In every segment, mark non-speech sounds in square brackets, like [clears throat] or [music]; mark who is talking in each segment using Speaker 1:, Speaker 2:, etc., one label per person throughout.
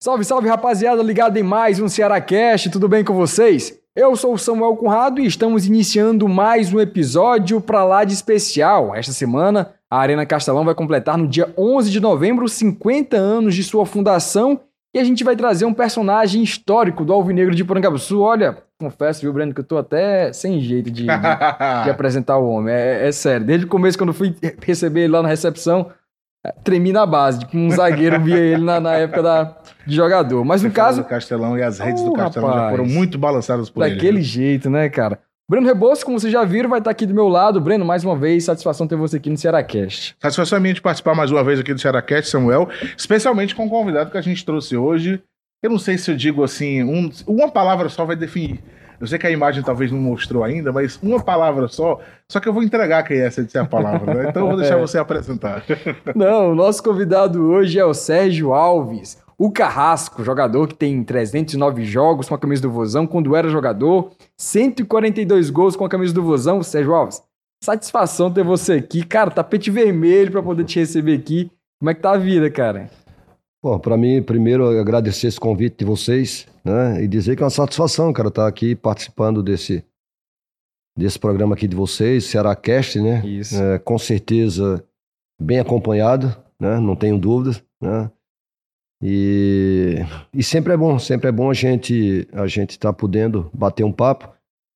Speaker 1: Salve, salve rapaziada, ligado em mais um Ceará Cast, tudo bem com vocês? Eu sou o Samuel Conrado e estamos iniciando mais um episódio para lá de especial. Esta semana, a Arena Castelão vai completar no dia 11 de novembro 50 anos de sua fundação e a gente vai trazer um personagem histórico do Alvinegro de Porangabuçu. Olha, confesso, viu, Breno, que eu tô até sem jeito de, de, de [laughs] apresentar o homem. É, é sério, desde o começo, quando eu fui receber ele lá na recepção, tremi na base, tipo um zagueiro [laughs] via ele na, na época da, de jogador. Mas no caso.
Speaker 2: Do Castelão e as redes oh, do Castelão rapaz, já foram muito balançadas por
Speaker 1: daquele ele. Daquele jeito, né, cara? Breno Rebouças, como vocês já viram, vai estar aqui do meu lado. Breno, mais uma vez, satisfação ter você aqui no Cearacast.
Speaker 2: Satisfação é minha de participar mais uma vez aqui do Cearacast, Samuel, especialmente com o convidado que a gente trouxe hoje. Eu não sei se eu digo assim, um, uma palavra só vai definir eu sei que a imagem talvez não mostrou ainda, mas uma palavra só. Só que eu vou entregar quem é essa de ser a palavra, né? Então eu vou deixar é. você apresentar. [laughs]
Speaker 1: Não, o nosso convidado hoje é o Sérgio Alves. O Carrasco, jogador que tem 309 jogos com a camisa do Vozão quando era jogador, 142 gols com a camisa do Vozão. Sérgio Alves, satisfação ter você aqui. Cara, tapete vermelho para poder te receber aqui. Como é que tá a vida, cara?
Speaker 3: Bom, para mim, primeiro agradecer esse convite de vocês né? E dizer que é uma satisfação, cara, estar tá aqui participando desse, desse programa aqui de vocês, Cearacast, né?
Speaker 1: Isso.
Speaker 3: É, com certeza bem acompanhado, né? Não tenho dúvidas, né? E, e sempre é bom, sempre é bom a gente a gente estar tá podendo bater um papo,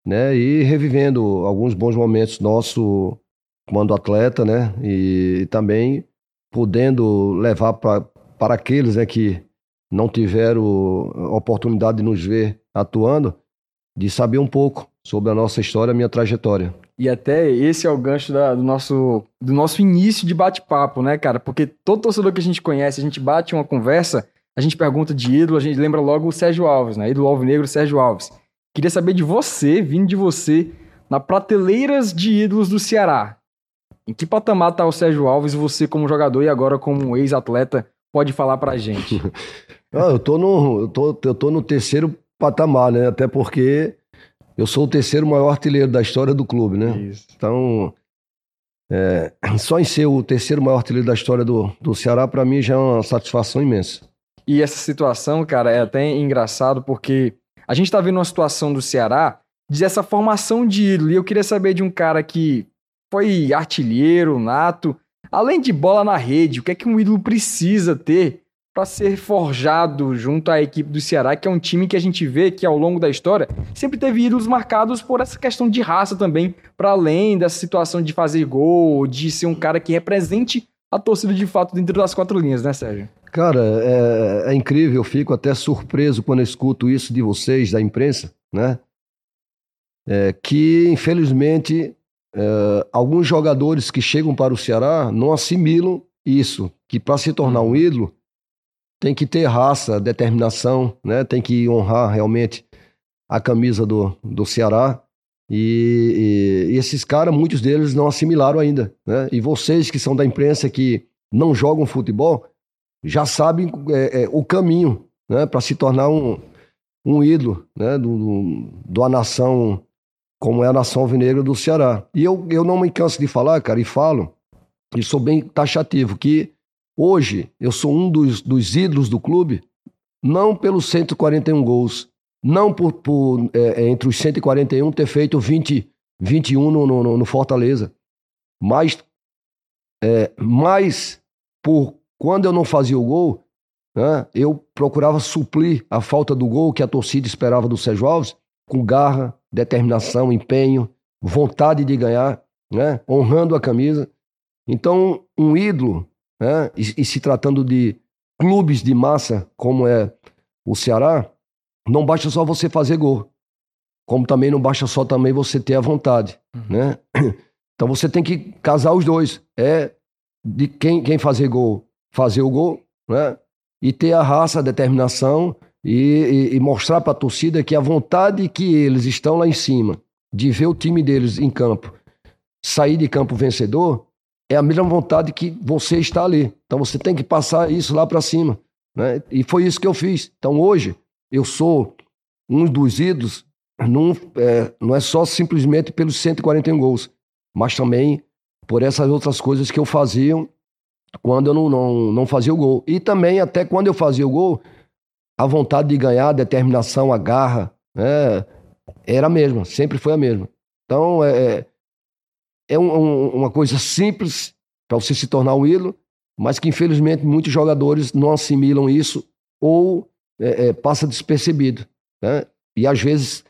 Speaker 3: né? E revivendo alguns bons momentos nosso quando atleta, né? E, e também podendo levar pra, para aqueles né, que não tiveram oportunidade de nos ver atuando, de saber um pouco sobre a nossa história, a minha trajetória.
Speaker 1: E até esse é o gancho da, do, nosso, do nosso início de bate-papo, né, cara? Porque todo torcedor que a gente conhece, a gente bate uma conversa, a gente pergunta de ídolo, a gente lembra logo o Sérgio Alves, né? Ídolo Alvinegro Sérgio Alves. Queria saber de você, vindo de você, na prateleiras de ídolos do Ceará. Em que patamar tá o Sérgio Alves, você como jogador e agora como ex-atleta, pode falar pra gente? [laughs]
Speaker 3: Não, eu tô no, eu tô, eu tô no terceiro patamar, né? Até porque eu sou o terceiro maior artilheiro da história do clube, né?
Speaker 1: Isso.
Speaker 3: Então, é, [clears throat] só em ser o terceiro maior artilheiro da história do, do Ceará, para mim já é uma satisfação imensa.
Speaker 1: E essa situação, cara, é até engraçado porque a gente tá vendo uma situação do Ceará de essa formação de ídolo. E eu queria saber de um cara que foi artilheiro, nato, além de bola na rede, o que é que um ídolo precisa ter para ser forjado junto à equipe do Ceará, que é um time que a gente vê que ao longo da história sempre teve ídolos marcados por essa questão de raça também, para além dessa situação de fazer gol, de ser um cara que represente a torcida de fato dentro das quatro linhas, né, Sérgio?
Speaker 3: Cara, é, é incrível, eu fico até surpreso quando escuto isso de vocês, da imprensa, né? É, que infelizmente é, alguns jogadores que chegam para o Ceará não assimilam isso, que para se tornar um uhum. ídolo tem que ter raça, determinação, né? Tem que honrar realmente a camisa do, do Ceará. E, e, e esses caras, muitos deles não assimilaram ainda, né? E vocês que são da imprensa que não jogam futebol, já sabem é, é, o caminho, né? Para se tornar um, um ídolo, né? Do, do, do a nação como é a nação alvinegra do Ceará. E eu, eu não me canso de falar, cara, e falo, e sou bem taxativo, que Hoje, eu sou um dos, dos ídolos do clube, não pelos 141 gols, não por, por é, é entre os 141 ter feito 20, 21 no, no, no Fortaleza, mas, é, mais por quando eu não fazia o gol, né, eu procurava suplir a falta do gol que a torcida esperava do Sérgio Alves, com garra, determinação, empenho, vontade de ganhar, né, honrando a camisa. Então, um ídolo né? E, e se tratando de clubes de massa, como é o Ceará, não basta só você fazer gol. Como também não basta só também você ter a vontade, uhum. né? [clears throat] Então você tem que casar os dois. É de quem, quem fazer gol, fazer o gol, né? E ter a raça, a determinação e, e, e mostrar para a torcida que a vontade que eles estão lá em cima de ver o time deles em campo sair de campo vencedor é a mesma vontade que você está ali. Então você tem que passar isso lá para cima. Né? E foi isso que eu fiz. Então hoje eu sou um dos ídolos, num, é, não é só simplesmente pelos 141 gols, mas também por essas outras coisas que eu fazia quando eu não, não, não fazia o gol. E também até quando eu fazia o gol, a vontade de ganhar, a determinação, a garra, né, era a mesma, sempre foi a mesma. Então, é, é, é um, um, uma coisa simples para você se tornar um ídolo, mas que infelizmente muitos jogadores não assimilam isso ou é, é, passa despercebido. Né? E às vezes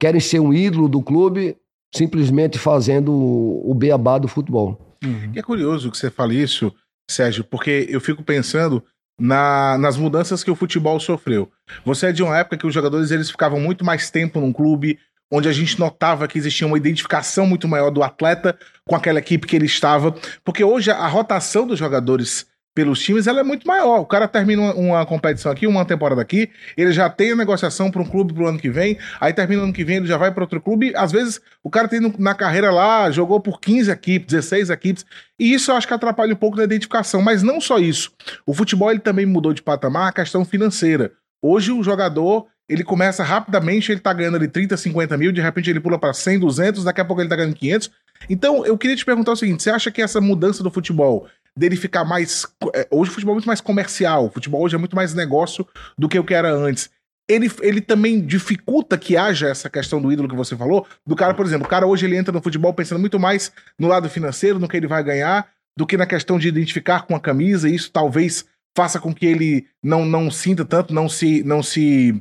Speaker 3: querem ser um ídolo do clube simplesmente fazendo o beabá do futebol.
Speaker 2: Uhum. E é curioso que você fale isso, Sérgio, porque eu fico pensando na, nas mudanças que o futebol sofreu. Você é de uma época que os jogadores eles ficavam muito mais tempo num clube, onde a gente notava que existia uma identificação muito maior do atleta com aquela equipe que ele estava, porque hoje a rotação dos jogadores pelos times, ela é muito maior. O cara termina uma, competição aqui, uma temporada aqui, ele já tem a negociação para um clube pro ano que vem, aí termina o ano que vem, ele já vai para outro clube. Às vezes, o cara tem na carreira lá, jogou por 15 equipes, 16 equipes, e isso eu acho que atrapalha um pouco na identificação. Mas não só isso. O futebol ele também mudou de patamar a questão financeira. Hoje o jogador, ele começa rapidamente, ele tá ganhando ali 30, 50 mil, de repente ele pula para 100, 200, daqui a pouco ele tá ganhando 500. Então, eu queria te perguntar o seguinte, você acha que essa mudança do futebol dele ficar mais. É, hoje o futebol é muito mais comercial, o futebol hoje é muito mais negócio do que o que era antes. Ele, ele também dificulta que haja essa questão do ídolo que você falou, do cara, por exemplo, o cara hoje ele entra no futebol pensando muito mais no lado financeiro, no que ele vai ganhar, do que na questão de identificar com a camisa, e isso talvez faça com que ele não, não sinta tanto, não se. não se.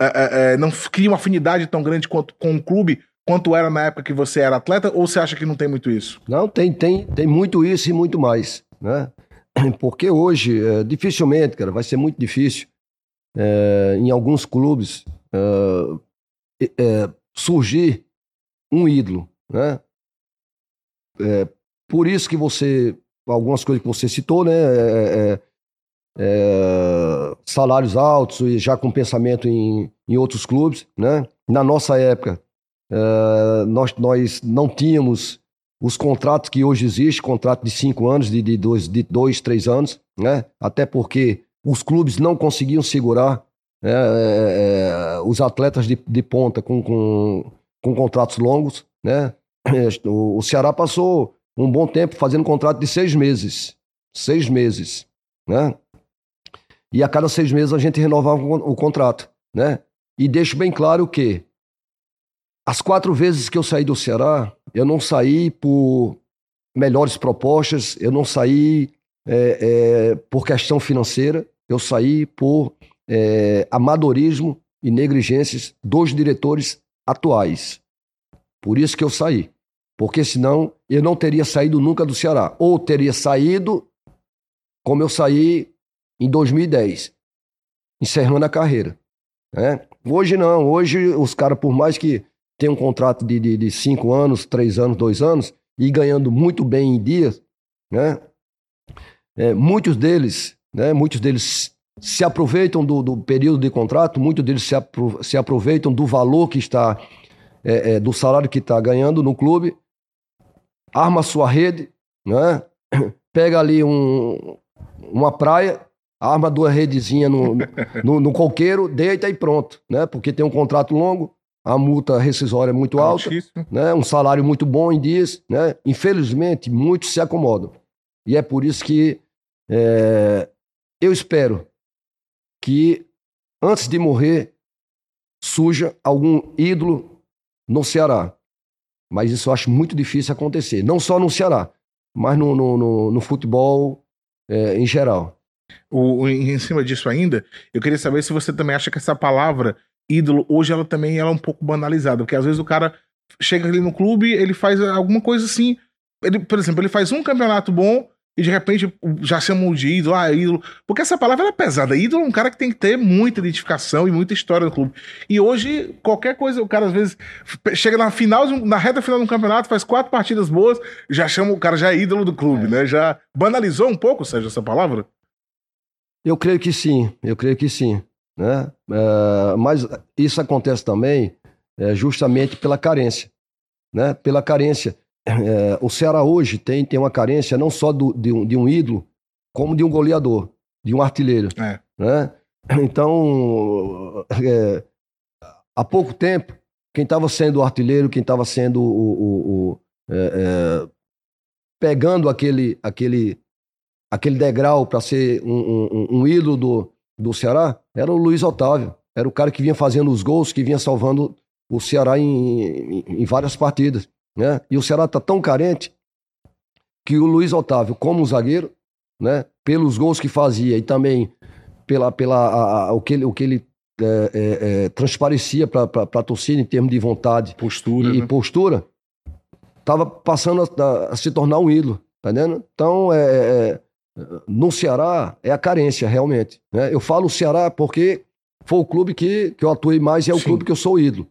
Speaker 2: É, é, não crie uma afinidade tão grande quanto com o clube quanto era na época que você era atleta, ou você acha que não tem muito isso?
Speaker 3: Não, tem, tem, tem muito isso e muito mais né? [clears throat] Porque hoje, é, dificilmente, cara, vai ser muito difícil é, em alguns clubes é, é surgir um ídolo, né? É, por isso que você, algumas coisas que você citou, né? É, salários altos e já com pensamento em, em outros clubes, né? Na nossa época, nós, nós não tínhamos os contratos que hoje existem, contrato de cinco anos, de, de, dois, de dois, três anos, né? até porque os clubes não conseguiam segurar né, é, é, os atletas de, de ponta com, com, com, contratos longos. Né? O, Ceará passou um bom tempo fazendo contrato de seis meses. Seis meses. Né? E a cada seis meses a gente renovava o, o contrato. Né? E deixo bem claro que as quatro vezes que eu saí do Ceará, eu não saí por melhores propostas, eu não saí é, é, por questão financeira, eu saí por é, amadorismo e negligências dos diretores atuais. Por isso que eu saí. Porque senão eu não teria saído nunca do Ceará. Ou teria saído como eu saí em 2010, encerrando a carreira. Né? Hoje não, hoje os caras, por mais que tem um contrato de, de, de, cinco anos, três anos, dois anos, e ganhando muito bem em dias, né? É, muitos deles, né, muitos deles se aproveitam do, do, período de contrato, muitos deles se, apro se aproveitam do valor que está, é, é, do salário que está ganhando no clube, arma sua rede, né? [coughs] pega ali um, uma praia, arma duas redezinhas no, no, no, coqueiro, deita e pronto, né? porque tem um contrato longo, a multa rescisória é muito alta, né? um salário muito bom em dias. Né? Infelizmente, muitos se acomodam. E é por isso que é, eu espero que, antes de morrer, surja algum ídolo no Ceará. Mas isso eu acho muito difícil acontecer. Não só no Ceará, mas no, no, no, no futebol é, em geral.
Speaker 2: O, em cima disso ainda, eu queria saber se você também acha que essa palavra ídolo, hoje ela também ela é um pouco banalizada, porque às vezes o cara chega ali no clube, ele faz alguma coisa assim, ele, por exemplo, ele faz um campeonato bom e de repente já chamam de ídolo, ah, ídolo, porque essa palavra é pesada. Ídolo é um cara que tem que ter muita identificação e muita história no clube. E hoje, qualquer coisa, o cara às vezes chega na final, na reta final do campeonato, faz quatro partidas boas, já chama, o cara já é ídolo do clube, é. né? Já banalizou um pouco, Sérgio, essa palavra?
Speaker 3: Eu creio que sim, eu creio que sim. Né? É, mas isso acontece também é, justamente pela carência. Né? Pela carência. É, o Ceará hoje tem, tem uma carência não só do, de, um, de um ídolo, como de um goleador, de um artilheiro. É. Né? Então, há pouco tempo, quem estava sendo o artilheiro, quem estava sendo o, o, o pegando aquele, aquele, aquele degrau para ser um, um, um ídolo do, do Ceará era o Luiz Otávio. Era o cara que vinha fazendo os gols, que vinha salvando o Ceará em, em, em várias partidas. Né? E o Ceará está tão carente que o Luiz Otávio, como zagueiro, né, pelos gols que fazia e também pela, pela a, a, o que ele, o que ele é, é, é, transparecia para a torcida em termos de vontade
Speaker 2: postura,
Speaker 3: e,
Speaker 2: né?
Speaker 3: postura, estava passando a, a, se tornar um ídolo, tá entendendo? Então, é, é, no Ceará, é a carência, realmente. Né? Eu falo Ceará porque foi o clube que, que eu atuei mais e é o Sim. clube que eu sou ídolo.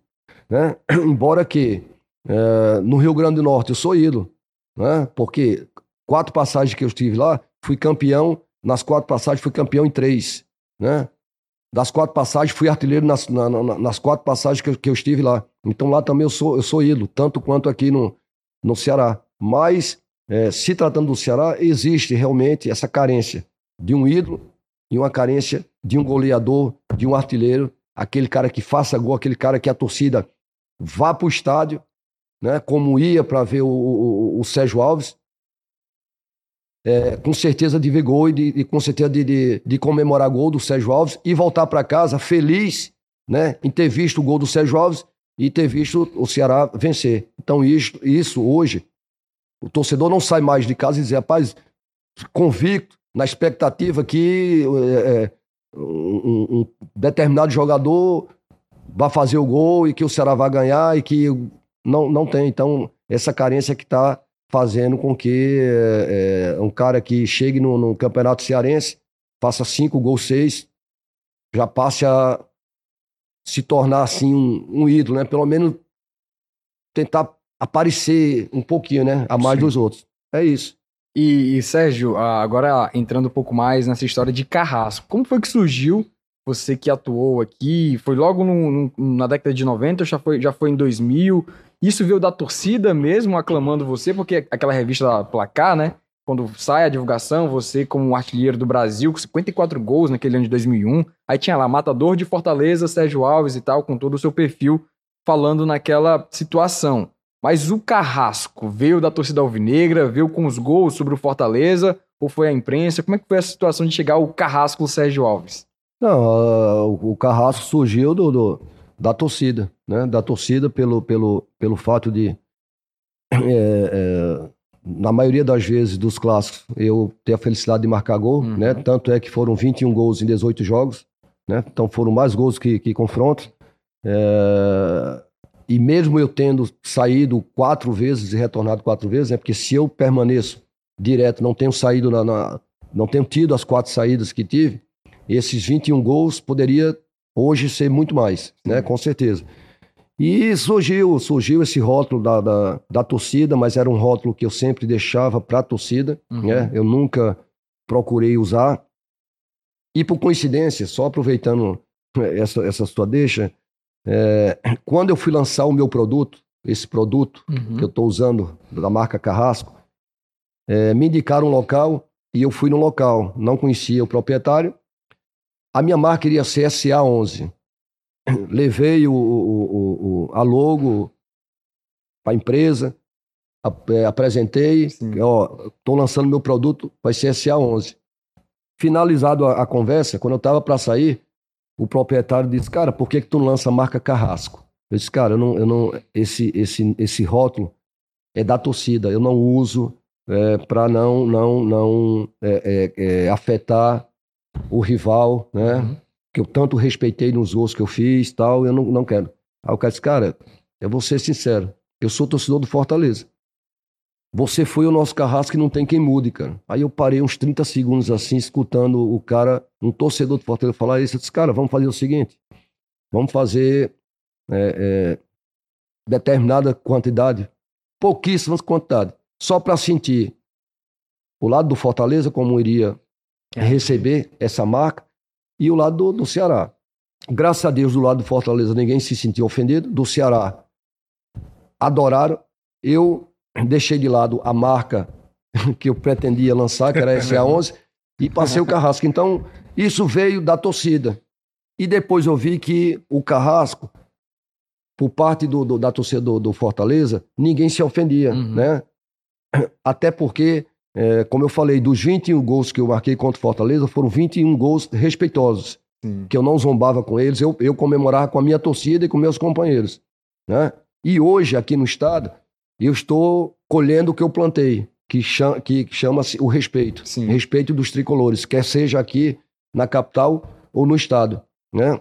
Speaker 3: Né? [clears throat] Embora que é, no Rio Grande do Norte eu sou ídolo, né? porque quatro passagens que eu estive lá, fui campeão, nas quatro passagens fui campeão em três. Né? Das quatro passagens, fui artilheiro nas, na, na, nas quatro passagens que eu, que eu, estive lá. Então lá também eu sou, eu sou ídolo, tanto quanto aqui no, no Ceará. Mas, é, se tratando do Ceará, existe realmente essa carência de um ídolo e uma carência de um goleador, de um artilheiro, aquele cara que faça gol, aquele cara que a torcida vá para o estádio, né, como ia para ver o, o, o, Sérgio Alves, é, com certeza de ver gol e, de, e com certeza de, de, de, comemorar gol do Sérgio Alves e voltar para casa feliz né, em ter visto o gol do Sérgio Alves e ter visto o Ceará vencer. Então, isso, isso hoje, o torcedor não sai mais de casa e diz, rapaz, convicto, na expectativa que é, um, um, determinado jogador vai fazer o gol e que o Ceará vai ganhar e que não, não tem. Então, essa carência que está fazendo com que é, um cara que chegue no, no, campeonato cearense, faça cinco gols, seis, já passe a se tornar assim um, um ídolo, né? Pelo menos tentar aparecer um pouquinho, né? A mais Sim. dos outros. É isso.
Speaker 1: E, e, Sérgio, agora entrando um pouco mais nessa história de Carrasco, como foi que surgiu? Você que atuou aqui, foi logo no, no, na década de 90, já foi, já foi em 2000. Isso veio da torcida mesmo aclamando você, porque aquela revista Placar, né? Quando sai a divulgação, você como artilheiro do Brasil, com 54 gols naquele ano de 2001. Aí tinha lá, matador de Fortaleza, Sérgio Alves e tal, com todo o seu perfil, falando naquela situação. Mas o Carrasco veio da torcida alvinegra, veio com os gols sobre o Fortaleza, ou foi a imprensa? Como é que foi a situação de chegar o Carrasco o Sérgio Alves?
Speaker 3: Não, o Carrasco surgiu do, do, da torcida, né? Da torcida pelo, pelo, pelo fato de, é, é, na maioria das vezes dos clássicos, eu ter a felicidade de marcar gol, uhum. né? Tanto é que foram 21 gols em 18 jogos, né? Então foram mais gols que, que confrontos. É, e mesmo eu tendo saído quatro vezes e retornado quatro vezes, é porque se eu permaneço direto, não tenho saído na, na, não tenho tido as quatro saídas que tive, esses 21 gols poderia hoje ser muito mais, né? Com certeza. E surgiu, surgiu esse rótulo da, da, da torcida, mas era um rótulo que eu sempre deixava para a torcida, uhum. né? Eu nunca procurei usar. E por coincidência, só aproveitando essa, essa sua deixa, é, quando eu fui lançar o meu produto, esse produto uhum. que eu estou usando, da marca Carrasco, é, me indicaram um local e eu fui no local. Não conhecia o proprietário. A minha marca iria ser SA11. Levei o, o, o, a logo para a empresa, é, apresentei, estou lançando meu produto, vai ser SA11. Finalizado a, a conversa, quando eu estava para sair, o proprietário disse, cara, por que, que tu lança a marca Carrasco? Eu disse, cara, eu não, eu não, esse, esse, esse rótulo é da torcida, eu não uso é, para não, não, não é, é, é, afetar o rival, né? Uhum. Que eu tanto respeitei nos gols que eu fiz tal, eu não, não quero. Aí o cara disse, cara, eu vou ser sincero, eu sou torcedor do Fortaleza. Você foi o nosso carrasco que não tem quem mude, cara. Aí eu parei uns 30 segundos assim, escutando o cara, um torcedor do Fortaleza, falar isso. Eu disse, cara, vamos fazer o seguinte: vamos fazer é, é, determinada quantidade, pouquíssimas quantidades, só para sentir o lado do Fortaleza, como iria é. receber essa marca, e o lado do, do Ceará. Graças a Deus, do lado do Fortaleza, ninguém se sentiu ofendido. Do Ceará, adoraram. Eu deixei de lado a marca [laughs] que eu pretendia lançar, que era a SA11, e passei o Carrasco. Então, isso veio da torcida. E depois eu vi que o Carrasco, por parte do, do da torcida do, do, Fortaleza, ninguém se ofendia, uhum. né? [clears throat] Até porque é, como eu falei, dos 21 gols que eu marquei contra o Fortaleza, foram 21 gols respeitosos.
Speaker 1: Sim.
Speaker 3: Que eu não zombava com eles, eu, eu comemorava com a minha torcida e com meus companheiros. Né? E hoje, aqui no estado, eu estou colhendo o que eu plantei, que, chama, que chama-se o respeito.
Speaker 1: Sim.
Speaker 3: Respeito dos tricolores, quer seja aqui na capital ou no estado. Né?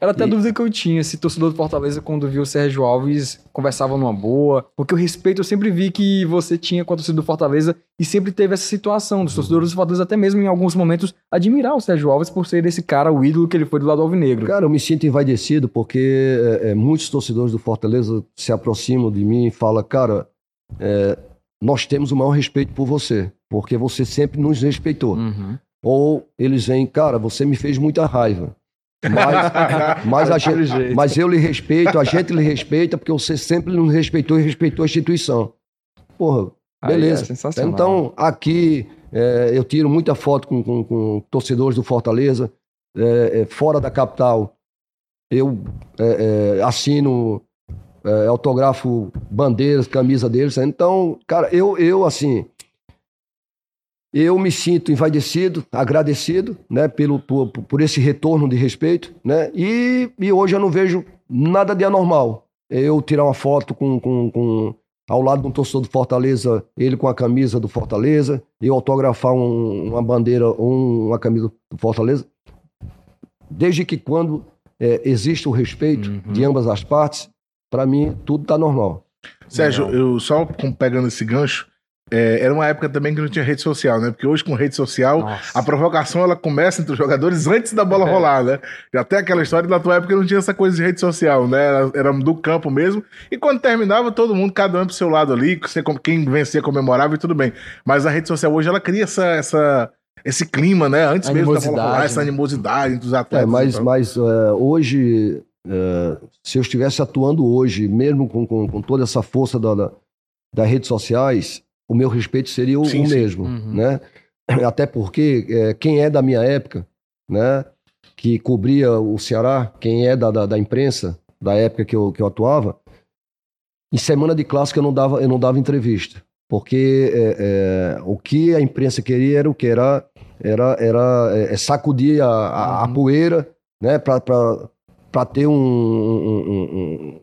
Speaker 1: Era até a
Speaker 3: E-
Speaker 1: dúvida que eu tinha, se torcedor do Fortaleza, quando viu o Sérgio Alves, conversava numa boa. Porque o respeito eu sempre vi que você tinha com a torcida do Fortaleza e sempre teve essa situação dos torcedores do Fortaleza, até mesmo em alguns momentos, admirar o Sérgio Alves por ser esse cara, o ídolo que ele foi do lado alvinegro.
Speaker 3: Cara, eu me sinto envaidecido porque é, é, muitos torcedores do Fortaleza se aproximam de mim e falam, cara, é, nós temos o maior respeito por você, porque você sempre nos respeitou.
Speaker 1: Uhum.
Speaker 3: Ou eles vêm, cara, você me fez muita raiva. Mas, [laughs] mas, a gente, mas eu lhe respeito, a gente lhe respeita, porque você sempre nos respeitou e respeitou a instituição. Porra,
Speaker 1: Aí
Speaker 3: beleza.
Speaker 1: é.
Speaker 3: Então, aqui, é, eu tiro muita foto com, com- com torcedores do Fortaleza, é, é, fora da capital. Eu é, é, assino, é, autografo bandeiras, camisa deles. Então, cara, eu, eu assim, eu me sinto envaidecido, agradecido, né, pelo, por, por esse retorno de respeito, né, e, e hoje eu não vejo nada de anormal. Eu tirar uma foto com, com, com ao lado de um torcedor do Fortaleza, ele com a camisa do Fortaleza, eu autografar um- uma bandeira ou um- uma camisa do Fortaleza, desde que quando é, existe o respeito
Speaker 1: Uhum.
Speaker 3: de ambas as partes, para mim tudo tá normal.
Speaker 2: Sérgio,
Speaker 1: Legal.
Speaker 2: eu só com- pegando esse gancho, é, era uma época também que não tinha rede social, né? Porque hoje com rede social,
Speaker 1: Nossa.
Speaker 2: a provocação ela começa entre os jogadores antes da bola
Speaker 1: É.
Speaker 2: rolar, né? Já tem aquela história da tua época não tinha essa coisa de rede social, né? Era, era do campo mesmo. E quando terminava, todo mundo, cada um pro seu lado ali, você, quem vencia comemorava e tudo bem. Mas a rede social hoje ela cria essa, essa, esse clima, né? Antes mesmo da bola
Speaker 1: Animosidade,
Speaker 2: rolar, essa
Speaker 1: né?
Speaker 2: animosidade entre os
Speaker 3: É,
Speaker 2: atletas.
Speaker 3: mas,
Speaker 2: então.
Speaker 3: mas é, hoje, é, se eu estivesse atuando hoje, mesmo com, com, com toda essa força da, da- das redes sociais, o meu respeito seria o,
Speaker 2: Sim,
Speaker 3: o mesmo,
Speaker 1: Uhum.
Speaker 3: né? [clears throat] Até porque é, quem é da minha época, né, que cobria o Ceará, quem é da, da, da imprensa, da época que eu, que eu atuava, em semana de clássico eu não dava, eu não dava entrevista, porque é, é, o que a imprensa queria era o que era era, era é, sacudir a, a, a
Speaker 1: Uhum.
Speaker 3: poeira, né, para ter um, um, um, um-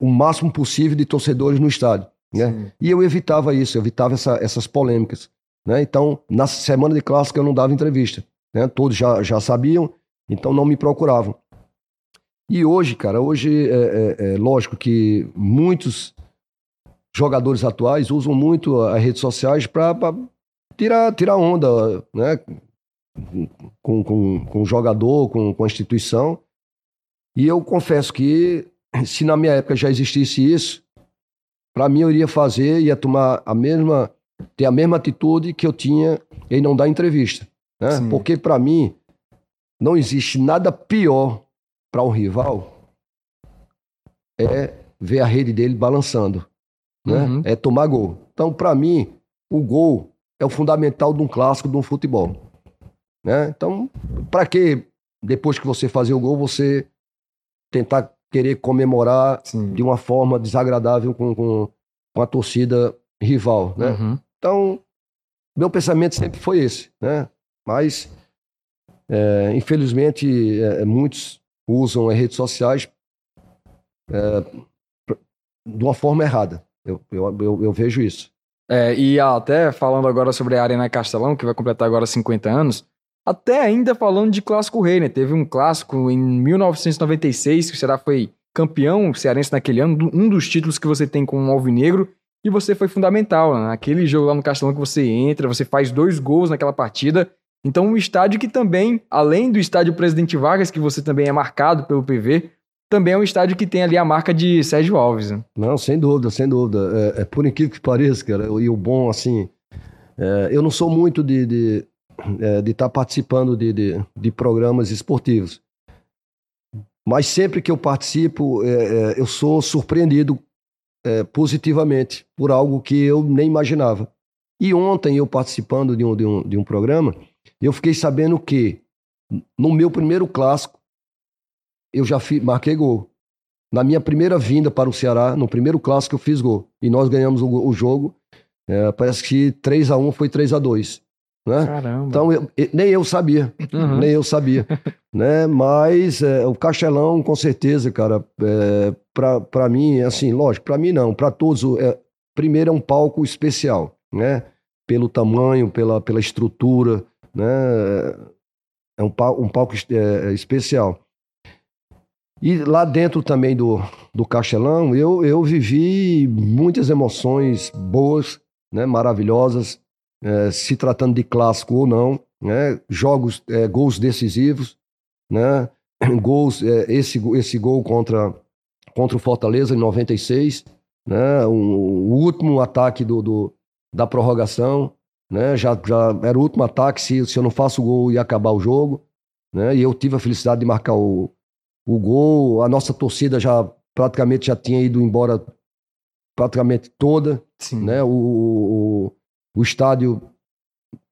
Speaker 3: o máximo possível de torcedores no estádio. Né?
Speaker 1: Sim.
Speaker 3: E eu evitava isso, eu evitava essa- essas polêmicas. Né? Então, na semana de clássico eu não dava entrevista. Né? Todos já, já sabiam, então não me procuravam. E hoje, cara, hoje é, é- é lógico que muitos jogadores atuais usam muito as redes sociais para tirar, tirar onda né? com, com, com o jogador, com, com a instituição. E eu confesso que se na minha época já existisse isso, para mim eu iria fazer, ia tomar a mesma, ter a mesma atitude que eu tinha em não dar entrevista, né?
Speaker 1: Sim.
Speaker 3: Porque para mim não existe nada pior para um rival é ver a rede dele balançando, né?
Speaker 1: Uhum.
Speaker 3: É tomar gol. Então para mim o gol é o fundamental de um clássico, de um futebol, né? Então para que depois que você fazer o gol você tentar querer comemorar
Speaker 1: Sim.
Speaker 3: de uma forma desagradável com, com, com a torcida rival, né?
Speaker 1: Uhum.
Speaker 3: Então, meu pensamento sempre foi esse, né? Mas, é, infelizmente, é, muitos usam as redes sociais é, pra- de uma forma errada. Eu, eu, eu, eu vejo isso.
Speaker 1: É, e até falando agora sobre a Arena Castelão, que vai completar agora 50 anos, até ainda falando de Clássico Rei, né? Teve um clássico em 1996, que o Ceará foi campeão cearense naquele ano, um dos títulos que você tem com o Alvinegro, e você foi fundamental, né? Naquele jogo lá no Castelão que você entra, você faz dois gols naquela partida. Então, um estádio que também, além do estádio Presidente Vargas, que você também é marcado pelo PV, também é um estádio que tem ali a marca de Sérgio Alves. Né?
Speaker 3: Não, sem dúvida, sem dúvida. É, é por incrível que pareça, cara, e o bom, assim, é, eu não sou muito de de, é, de tá participando de, de, de programas esportivos. Mas sempre que eu participo, é, é, eu sou surpreendido é, positivamente por algo que eu nem imaginava. E ontem, eu participando de um, de um, de um programa, eu fiquei sabendo que no meu primeiro clássico, eu já fi, marquei gol. Na minha primeira vinda para o Ceará, no primeiro clássico, eu fiz gol. E nós ganhamos o, o jogo. É, parece que 3 a 1 foi 3 a 2 né?
Speaker 1: Caramba.
Speaker 3: Então, eu- nem eu sabia,
Speaker 1: Uhum.
Speaker 3: nem eu sabia, [laughs] né? Mas é, o Castelão, com certeza, cara, é, pra mim, assim, lógico, pra mim não, pra todos, é, primeiro é um palco especial, né? Pelo tamanho, pela, pela estrutura, né? É um, pal- um palco es- é, especial. E lá dentro também do, do Castelão, eu, eu vivi muitas emoções boas, né? Maravilhosas, é, se tratando de clássico ou não, né? Jogos, é, gols decisivos, né? [clears throat] Gols, é, esse, esse gol contra, contra o Fortaleza em 96, né? O, o último ataque do, do- da prorrogação, né? Já, já era o último ataque, se, se eu não faço o gol ia acabar o jogo, né? E eu tive a felicidade de marcar o, o gol, a nossa torcida já praticamente já tinha ido embora praticamente toda,
Speaker 1: Sim.
Speaker 3: né? O, o, o estádio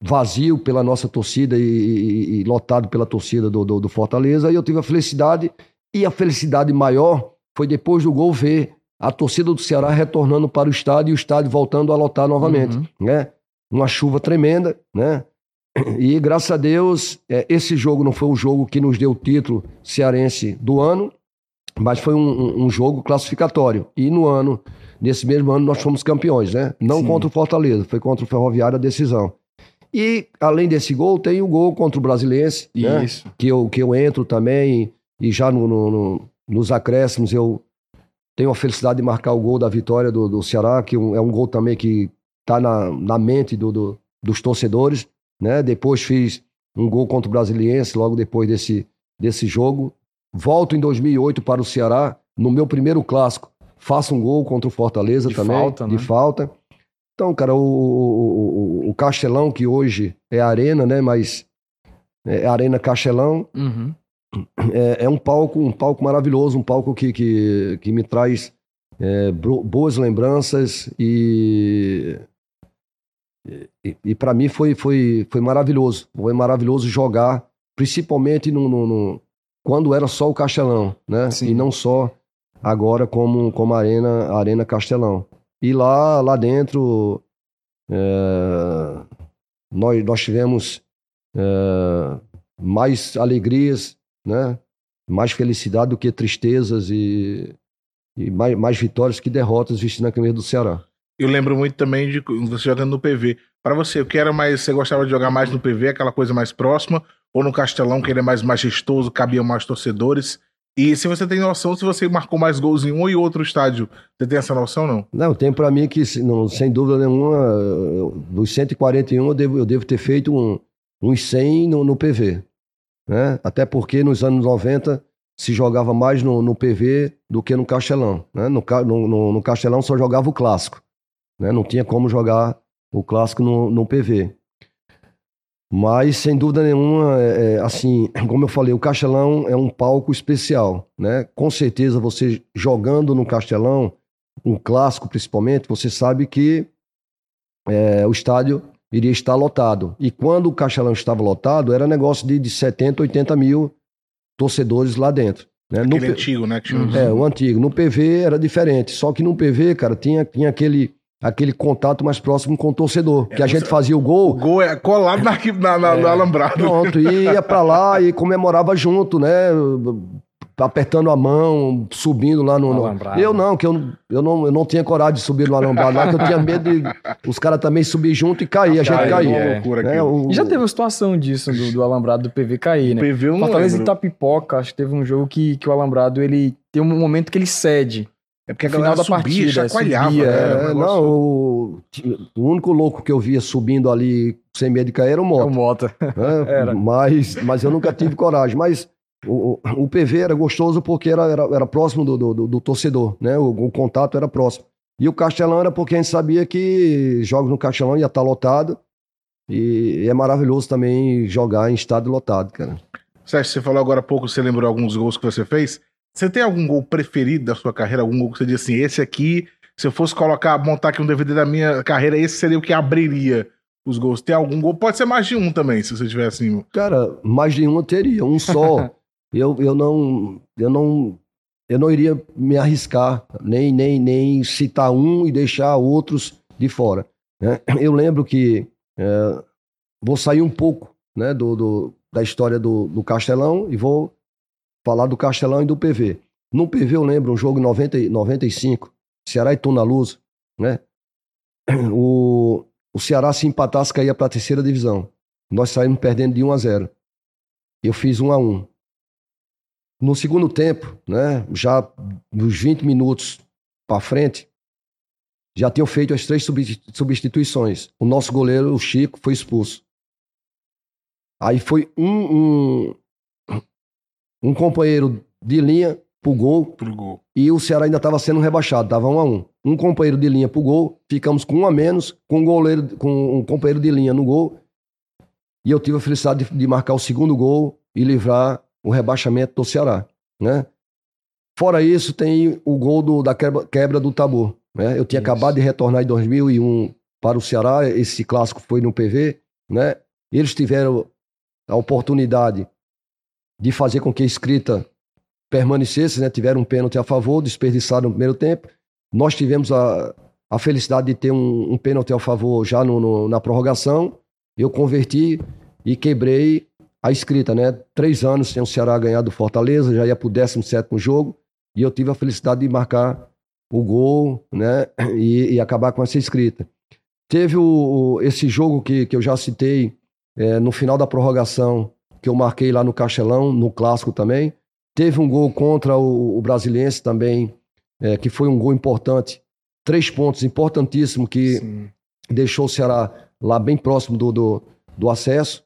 Speaker 3: vazio pela nossa torcida e, e- e lotado pela torcida do, do, do Fortaleza. E eu tive a felicidade, e a felicidade maior foi depois do gol ver a torcida do Ceará retornando para o estádio e o estádio voltando a lotar novamente,
Speaker 1: Uhum.
Speaker 3: né? Uma chuva tremenda, né? E graças a Deus, é, esse jogo não foi o jogo que nos deu o título cearense do ano, mas foi um, um- jogo classificatório. E no ano, nesse mesmo ano, nós fomos campeões, né? Não
Speaker 1: Sim.
Speaker 3: contra o Fortaleza, foi contra o Ferroviário a decisão. E além desse gol, tem o gol contra o Brasiliense, né? Que eu, que eu entro também e já no, no- no- nos acréscimos eu tenho a felicidade de marcar o gol da vitória do, do Ceará, que é um gol também que está na, na mente do, do- dos torcedores. Né? Depois fiz um gol contra o Brasiliense, logo depois desse, desse jogo. Volto em 2008 para o Ceará, no meu primeiro clássico, faço um gol contra o Fortaleza
Speaker 1: De
Speaker 3: também,
Speaker 1: falta,
Speaker 3: de
Speaker 1: né?
Speaker 3: falta. Então, cara, o, o, o- Castelão, que hoje é Arena, né? Mas é Arena Castelão,
Speaker 1: Uhum.
Speaker 3: é, é um palco, um palco maravilhoso, um palco que, que, que me traz é, boas lembranças e e, e para mim foi, foi, foi maravilhoso, foi maravilhoso jogar, principalmente no, no- no- quando era só o Castelão, né?
Speaker 1: Sim.
Speaker 3: E não só agora como como a arena arena Castelão. E lá lá dentro é, nós nós tivemos é, mais alegrias, né? Mais felicidade do que tristezas e, e mais, mais vitórias que derrotas vestindo a camisa do Ceará.
Speaker 2: Eu lembro muito também de você jogando no PV. Pra você, o que era mais. Você gostava de jogar mais no PV, aquela coisa mais próxima, ou no Castelão, que ele é mais majestoso, cabiam mais torcedores? E se você tem noção, se você marcou mais gols em um e outro estádio, você tem essa noção, não?
Speaker 3: Não, tem para mim que, não, sem dúvida nenhuma, dos 141 eu devo, eu devo ter feito um, uns 100 no, no PV. Né? Até porque nos anos 90 se jogava mais no, no PV do que no Castelão. Né? No, no- no Castelão só jogava o clássico. Né? Não tinha como jogar o clássico no, no PV. Mas, sem dúvida nenhuma, é, é, assim, como eu falei, o Castelão é um palco especial. Né? Com certeza, você jogando no Castelão, um clássico principalmente, você sabe que é, o estádio iria estar lotado. E quando o Castelão estava lotado, era negócio de, de 70, 80 mil torcedores lá dentro. Né? No
Speaker 2: Aquele
Speaker 3: P-
Speaker 2: antigo, né? Tinha uns-
Speaker 3: é, o antigo. No PV era diferente. Só que no PV, cara, tinha, tinha aquele, aquele contato mais próximo com o torcedor. que a
Speaker 2: você-
Speaker 3: gente fazia o
Speaker 2: O
Speaker 3: gol,
Speaker 2: gol é colado na, na, na- no alambrado.
Speaker 3: pronto, e ia pra lá e comemorava junto, né? Apertando a mão, subindo lá no. no-
Speaker 1: Alambrado.
Speaker 3: Eu não, que eu, eu, não, eu não tinha coragem de subir no alambrado lá, que eu tinha medo de os caras também subir junto e cair, a gente
Speaker 1: Cair, é.
Speaker 2: loucura
Speaker 3: né?
Speaker 2: aquilo.
Speaker 3: O-
Speaker 1: E já teve uma situação disso, do, do alambrado do PV cair, né?
Speaker 2: PV eu não
Speaker 1: Fortaleza e
Speaker 2: lembro.
Speaker 1: Itapipoca, acho que teve um jogo que, que o alambrado, ele tem um momento que ele cede.
Speaker 2: É porque a
Speaker 1: no final
Speaker 2: galera
Speaker 1: da
Speaker 2: subia,
Speaker 1: partida,
Speaker 2: chacoalhava.
Speaker 1: subia,
Speaker 2: né?
Speaker 3: É,
Speaker 2: um
Speaker 3: não, o, o único louco que eu via subindo ali sem medo de cair era o
Speaker 1: É o
Speaker 3: Moto.
Speaker 1: Mota. [laughs] Era.
Speaker 3: Mas, mas eu nunca tive coragem. Mas o, o PV era gostoso porque era, era, era próximo do, do, do- do torcedor, né? O, o contato era próximo. E o Castelão era porque a gente sabia que jogos no Castelão ia estar lotado. E é maravilhoso também jogar em estádio lotado, cara.
Speaker 2: Sérgio, você falou agora há pouco, você lembrou alguns gols que você fez. Você tem algum gol preferido da sua carreira? Algum gol que você diz assim, esse aqui, se eu fosse colocar, montar aqui um DVD da minha carreira, esse seria o que abriria os gols. Tem algum gol? Pode ser mais de um também, se você tiver assim.
Speaker 3: Cara, mais de um eu teria, um só. [laughs] eu, eu não. Eu não. Eu não iria me arriscar, nem, nem, nem citar um e deixar outros de fora. né? [clears throat] Eu lembro que é, vou sair um pouco né, do, do da história do, do, Castelão e vou falar do Castelão e do PV. No PV eu lembro um jogo em 90, 95, Ceará e Tona Luz, né? [clears throat] O, o Ceará se empatasse caía para a terceira divisão. Nós saímos perdendo de 1 a 0. Eu fiz 1 a 1. No segundo tempo, né, já nos 20 minutos para frente, já tinham feito as três substituições. O nosso goleiro, o Chico, foi expulso. Aí foi um, um, um companheiro de linha pro gol,
Speaker 2: pro gol.
Speaker 3: E o Ceará ainda estava sendo rebaixado, estava um a um. Um companheiro de linha pro gol, ficamos com um a menos, com um goleiro, com um companheiro de linha no gol. E eu tive a felicidade de, de marcar o segundo gol e livrar o rebaixamento do Ceará, né? Fora isso, tem o gol do, da quebra, quebra do tabu. Né? Eu tinha isso. acabado de retornar em 2001 para o Ceará, esse clássico foi no PV, né? Eles tiveram a oportunidade de fazer com que a escrita permanecesse, né? Tiveram um pênalti a favor, desperdiçaram no primeiro tempo. Nós tivemos a, a felicidade de ter um, um pênalti a favor já no, no, na prorrogação. Eu converti e quebrei a escrita, né? Três anos sem o Ceará ganhar do Fortaleza, já ia para o 17 jogo, e eu tive a felicidade de marcar o gol, né? E, e acabar com essa escrita. Teve o, esse jogo que, que eu já citei é, no final da prorrogação, que eu marquei lá no Castelão, no clássico também. Teve um gol contra o, o Brasiliense também, é, que foi um gol importante. Três pontos importantíssimos que Sim. deixou o Ceará lá bem próximo do, do, do acesso.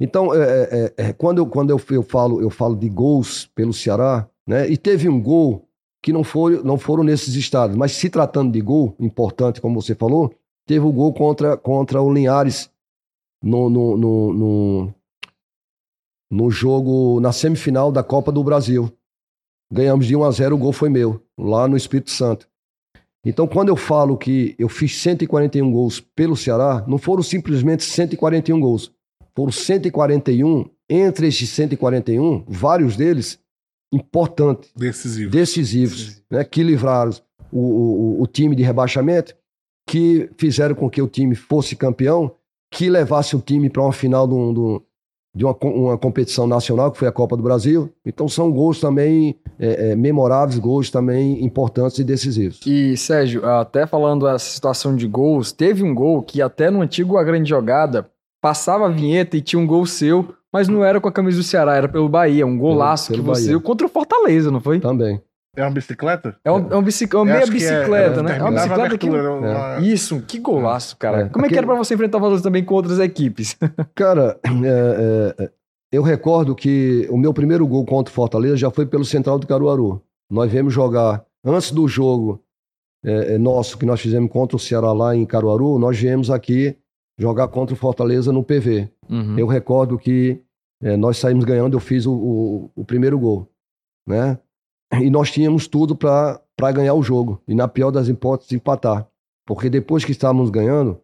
Speaker 3: Então, é, é, é, quando, eu, quando eu, eu, falo, eu falo de gols pelo Ceará, né? E teve um gol que não, foi, não foram nesses estados, mas se tratando de gol importante, como você falou, teve o gol contra, contra o Linhares no, no, no, no, no jogo, na semifinal da Copa do Brasil. Ganhamos de 1 a 0, o gol foi meu, lá no Espírito Santo. Então, quando eu falo que eu fiz 141 gols pelo Ceará, não foram simplesmente 141 gols. Foram 141, entre esses 141, vários deles importantes.
Speaker 2: Decisivos.
Speaker 3: Decisivos, né, que livraram o, o, o time de rebaixamento, que fizeram com que o time fosse campeão, que levasse o time para uma final de, um, de uma, uma, competição nacional, que foi a Copa do Brasil. Então são gols também é, é, memoráveis, gols também importantes e decisivos.
Speaker 1: E, Sérgio, até falando essa situação de gols, teve um gol que até no antigo A Grande Jogada passava a vinheta e tinha um gol seu, mas não era com a camisa do Ceará, era pelo Bahia, um golaço pelo, pelo que você deu contra o Fortaleza, não foi?
Speaker 3: Também.
Speaker 2: É uma bicicleta?
Speaker 1: É, um, é, um bicic... é uma meia bicicleta, é, né? É uma bicicleta que... Uma... Isso, que golaço, cara. É. Como é que era pra você enfrentar o Fortaleza também com outras equipes? [laughs]
Speaker 3: Cara, é, é, eu recordo que o meu primeiro gol contra o Fortaleza já foi pelo Central do Caruaru. Nós viemos jogar, antes do jogo nosso que nós fizemos contra o Ceará lá em Caruaru, nós viemos aqui jogar contra o Fortaleza no PV. Uhum. Eu recordo que é, nós saímos ganhando, eu fiz o, o, o, primeiro gol, né? E nós tínhamos tudo para ganhar o jogo. E na pior das hipóteses, empatar. Porque depois que estávamos ganhando,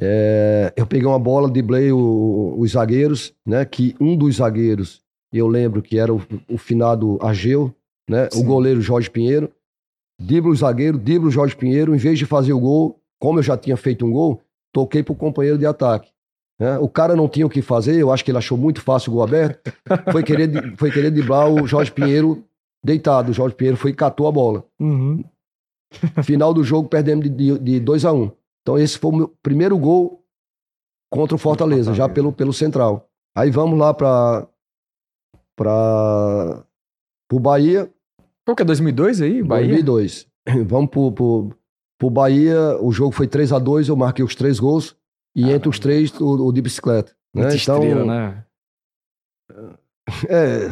Speaker 3: é, eu peguei uma bola, driblei os zagueiros, né? Que um dos zagueiros, eu lembro que era o, o finado Ageu, né? Sim. O goleiro Jorge Pinheiro. Driblo o zagueiro, driblo o Jorge Pinheiro. Em vez de fazer o gol, como eu já tinha feito um gol, toquei pro companheiro de ataque. Né? O cara não tinha o que fazer, eu acho que ele achou muito fácil o gol aberto. Foi querer, foi querer driblar o Jorge Pinheiro deitado. O Jorge Pinheiro foi e catou a bola. Uhum. [laughs] Final do jogo, perdemos de 2 a 1 um. Então, esse foi o meu primeiro gol contra o Fortaleza, Fortaleza. já pelo, pelo Central. Aí vamos lá para para o Bahia.
Speaker 1: Qual que é 2002 aí, Bahia?
Speaker 3: 2002. [laughs] Vamos pro, pro, pro Bahia, o jogo foi 3 a 2 eu marquei os três gols. E ah, entre os três, o, o de bicicleta. Né? Então, estrela, né? É.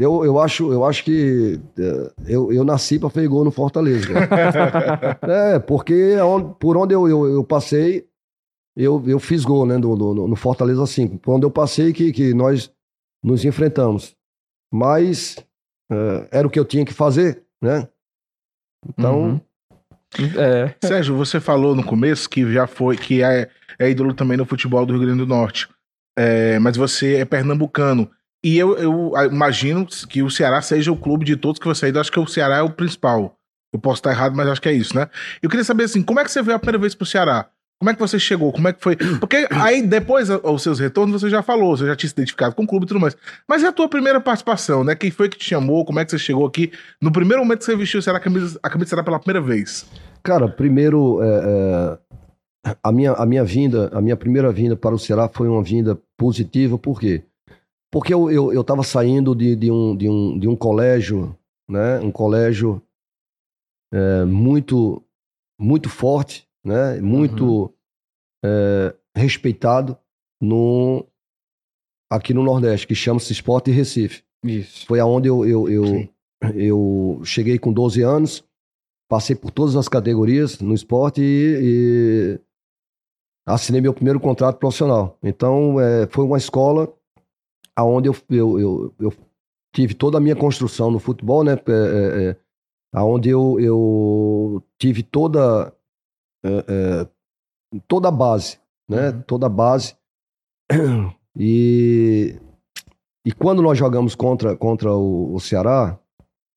Speaker 3: Eu, eu, acho, eu acho que é, eu, eu nasci para fazer gol no Fortaleza. [laughs] é, porque é por onde eu, eu, eu, passei, eu, eu fiz gol né, no, no, no Fortaleza 5. Por onde eu passei que, que nós nos enfrentamos. Mas é, era o que eu tinha que fazer, né? Então, uhum.
Speaker 2: É. Sérgio, você falou no começo que já foi, que é, é ídolo também no futebol do Rio Grande do Norte. É, mas você é pernambucano. E eu, eu, imagino que o Ceará seja o clube de todos que você ainda acho que o Ceará é o principal. Eu posso estar errado, mas acho que é isso, né? Eu queria saber assim, como é que você veio a primeira vez pro Ceará? Como é que você chegou? Como é que foi? Porque aí depois os seus retornos você já falou, você já tinha se identificado com o clube e tudo mais. Mas é a tua primeira participação, né? Quem foi que te chamou? Como é que você chegou aqui? No primeiro momento que você vestiu será a camisa, a camisa será pela primeira vez?
Speaker 3: Cara, primeiro, é, é, a, minha, a minha vinda, a minha primeira vinda para o Ceará foi uma vinda positiva, por quê? Porque eu, eu, eu tava saindo de, de, um, de, um, de um colégio, né? Um colégio é, muito, muito forte, né? Muito uhum. é, respeitado no, aqui no Nordeste, que chama-se Esporte Recife.
Speaker 1: Isso.
Speaker 3: Foi aonde eu, eu, eu, eu, cheguei com 12 anos, passei por todas as categorias no esporte e, e assinei meu primeiro contrato profissional. Então, é, foi uma escola aonde eu, eu, eu, eu, tive toda a minha construção no futebol, né? É, é, é aonde eu, eu tive toda é, é, toda a base, né? Uhum. Toda a base. E, e quando nós jogamos contra, contra o, o Ceará,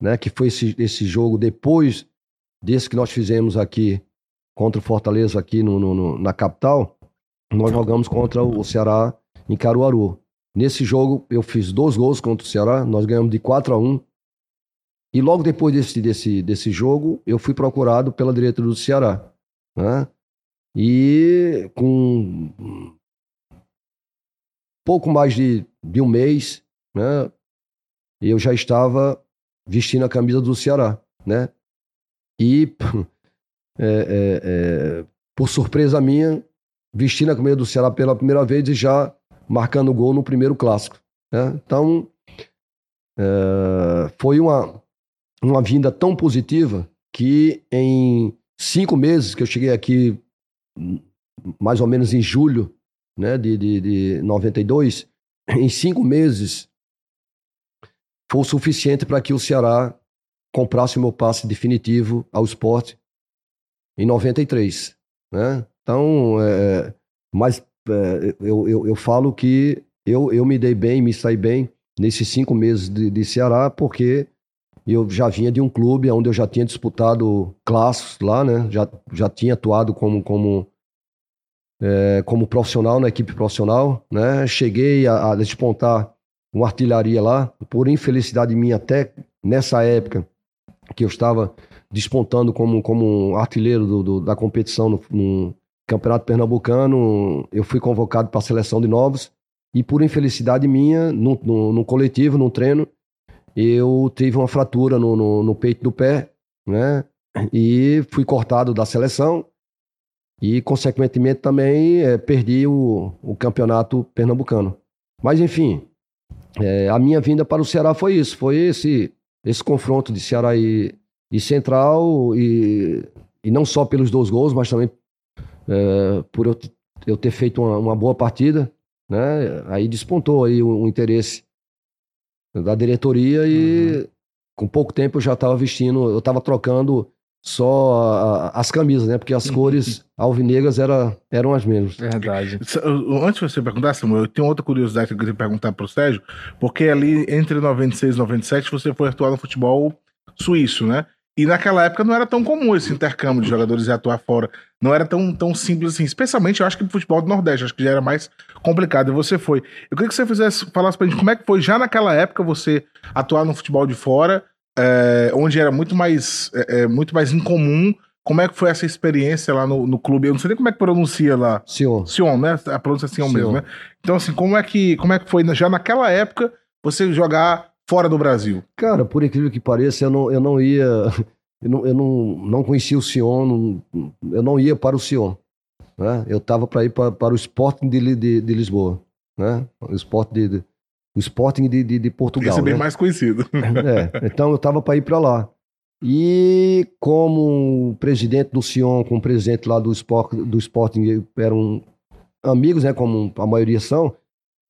Speaker 3: né? Que foi esse, esse jogo depois desse que nós fizemos aqui contra o Fortaleza aqui no, no, no na capital, nós jogamos contra o Ceará em Caruaru. Nesse jogo eu fiz dois gols contra o Ceará, nós ganhamos de 4 a 1 e logo depois desse, desse, desse jogo, eu fui procurado pela diretoria do Ceará. Né? E com pouco mais de, de um mês, né, eu já estava vestindo a camisa do Ceará. Né? E, [laughs] é, é, é, por surpresa minha, vestindo a camisa do Ceará pela primeira vez e já marcando gol no primeiro clássico. Né? Então, é, foi uma, uma vinda tão positiva que em cinco meses que eu cheguei aqui, mais ou menos em julho né, de, de, de 92, em cinco meses foi o suficiente para que o Ceará comprasse o meu passe definitivo ao esporte em 93. Né? Então, é, mas eu, eu, eu falo que eu, eu me dei bem, me saí bem nesses cinco meses de, de Ceará, porque eu já vinha de um clube onde eu já tinha disputado classes lá, né? Já, já tinha atuado como, como, é, como profissional na equipe profissional, né? Cheguei a, a despontar uma artilharia lá, por infelicidade minha, até nessa época que eu estava despontando como, como artilheiro do, do, da competição no, no, Campeonato Pernambucano, eu fui convocado para a seleção de novos e por infelicidade minha, no, no, coletivo, no treino, eu tive uma fratura no, no, no, peito do pé, né? E fui cortado da seleção e, consequentemente, também é, perdi o, o campeonato pernambucano. Mas, enfim, é, a minha vinda para o Ceará foi isso, foi esse, esse confronto de Ceará e, e Central, e, e não só pelos dois gols, mas também é, por eu, eu, ter feito uma, uma, boa partida, né? Aí despontou aí o, o interesse da diretoria e uhum. com pouco tempo eu já estava vestindo, eu estava trocando só a, as camisas, né? Porque as cores alvinegras era, eram as mesmas.
Speaker 1: Verdade.
Speaker 2: Antes de você perguntar, Samuel, eu tenho outra curiosidade que eu queria perguntar para o Sérgio, porque ali entre 96 e 97 você foi atuar no futebol suíço, né? E naquela época não era tão comum esse intercâmbio de jogadores e atuar fora. Não era tão, tão simples assim. Especialmente, eu acho que o futebol do Nordeste, acho que já era mais complicado. E você foi. Eu queria que você fizesse, falasse pra gente como é que foi já naquela época você atuar no futebol de fora, é, onde era muito mais, é, muito mais incomum. Como é que foi essa experiência lá no, no clube? Eu não sei nem como é que pronuncia lá.
Speaker 3: Sion.
Speaker 2: Sion, né? A pronúncia é Sion, Sion. mesmo, né? Então, assim, como é que, como é que foi já naquela época você jogar fora do Brasil?
Speaker 3: Cara, por incrível que pareça, eu não, eu não ia. Eu não, eu não, não conhecia o Sion, não, eu não ia para o Sion. Né? Eu estava para ir para, para o Sporting de, de, de, Lisboa. Né? O Sporting de, de o Sporting de, de, de Portugal. Esse
Speaker 2: é bem
Speaker 3: né?
Speaker 2: mais conhecido. [laughs]
Speaker 3: É, então eu estava para ir para lá. E como presidente do Sion, com o presidente lá do, Sport, do Sporting eram amigos, né, como a maioria são,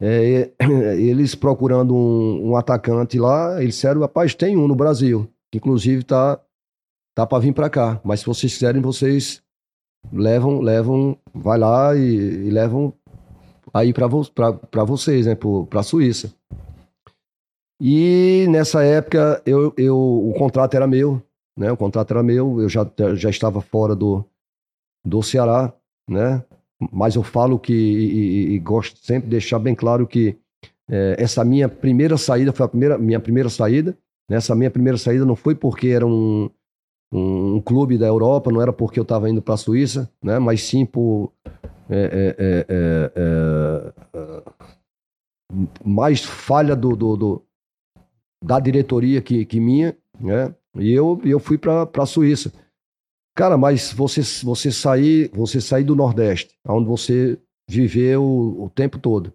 Speaker 3: é, [clears throat] eles procurando um, um, atacante lá, eles disseram, rapaz, tem um no Brasil, que inclusive está tá para vir para cá, mas se vocês quiserem, vocês levam, levam, vai lá e, e levam aí para vo, vocês, né, para a Suíça. E nessa época eu, eu, o contrato era meu, né? O contrato era meu, eu já, já estava fora do, do Ceará, né? Mas eu falo que, e, e gosto sempre de deixar bem claro que é, essa minha primeira saída foi a primeira, minha primeira saída. Né? Essa minha primeira saída não foi porque era um, um, um clube da Europa, não era porque eu estava indo para a Suíça, né? Mas sim por é, é, é, é mais falha do, do, do, da diretoria que, que minha, né? E eu, eu fui para a Suíça. Cara, mas você, você sair você sair do Nordeste, onde você viveu o, o tempo todo,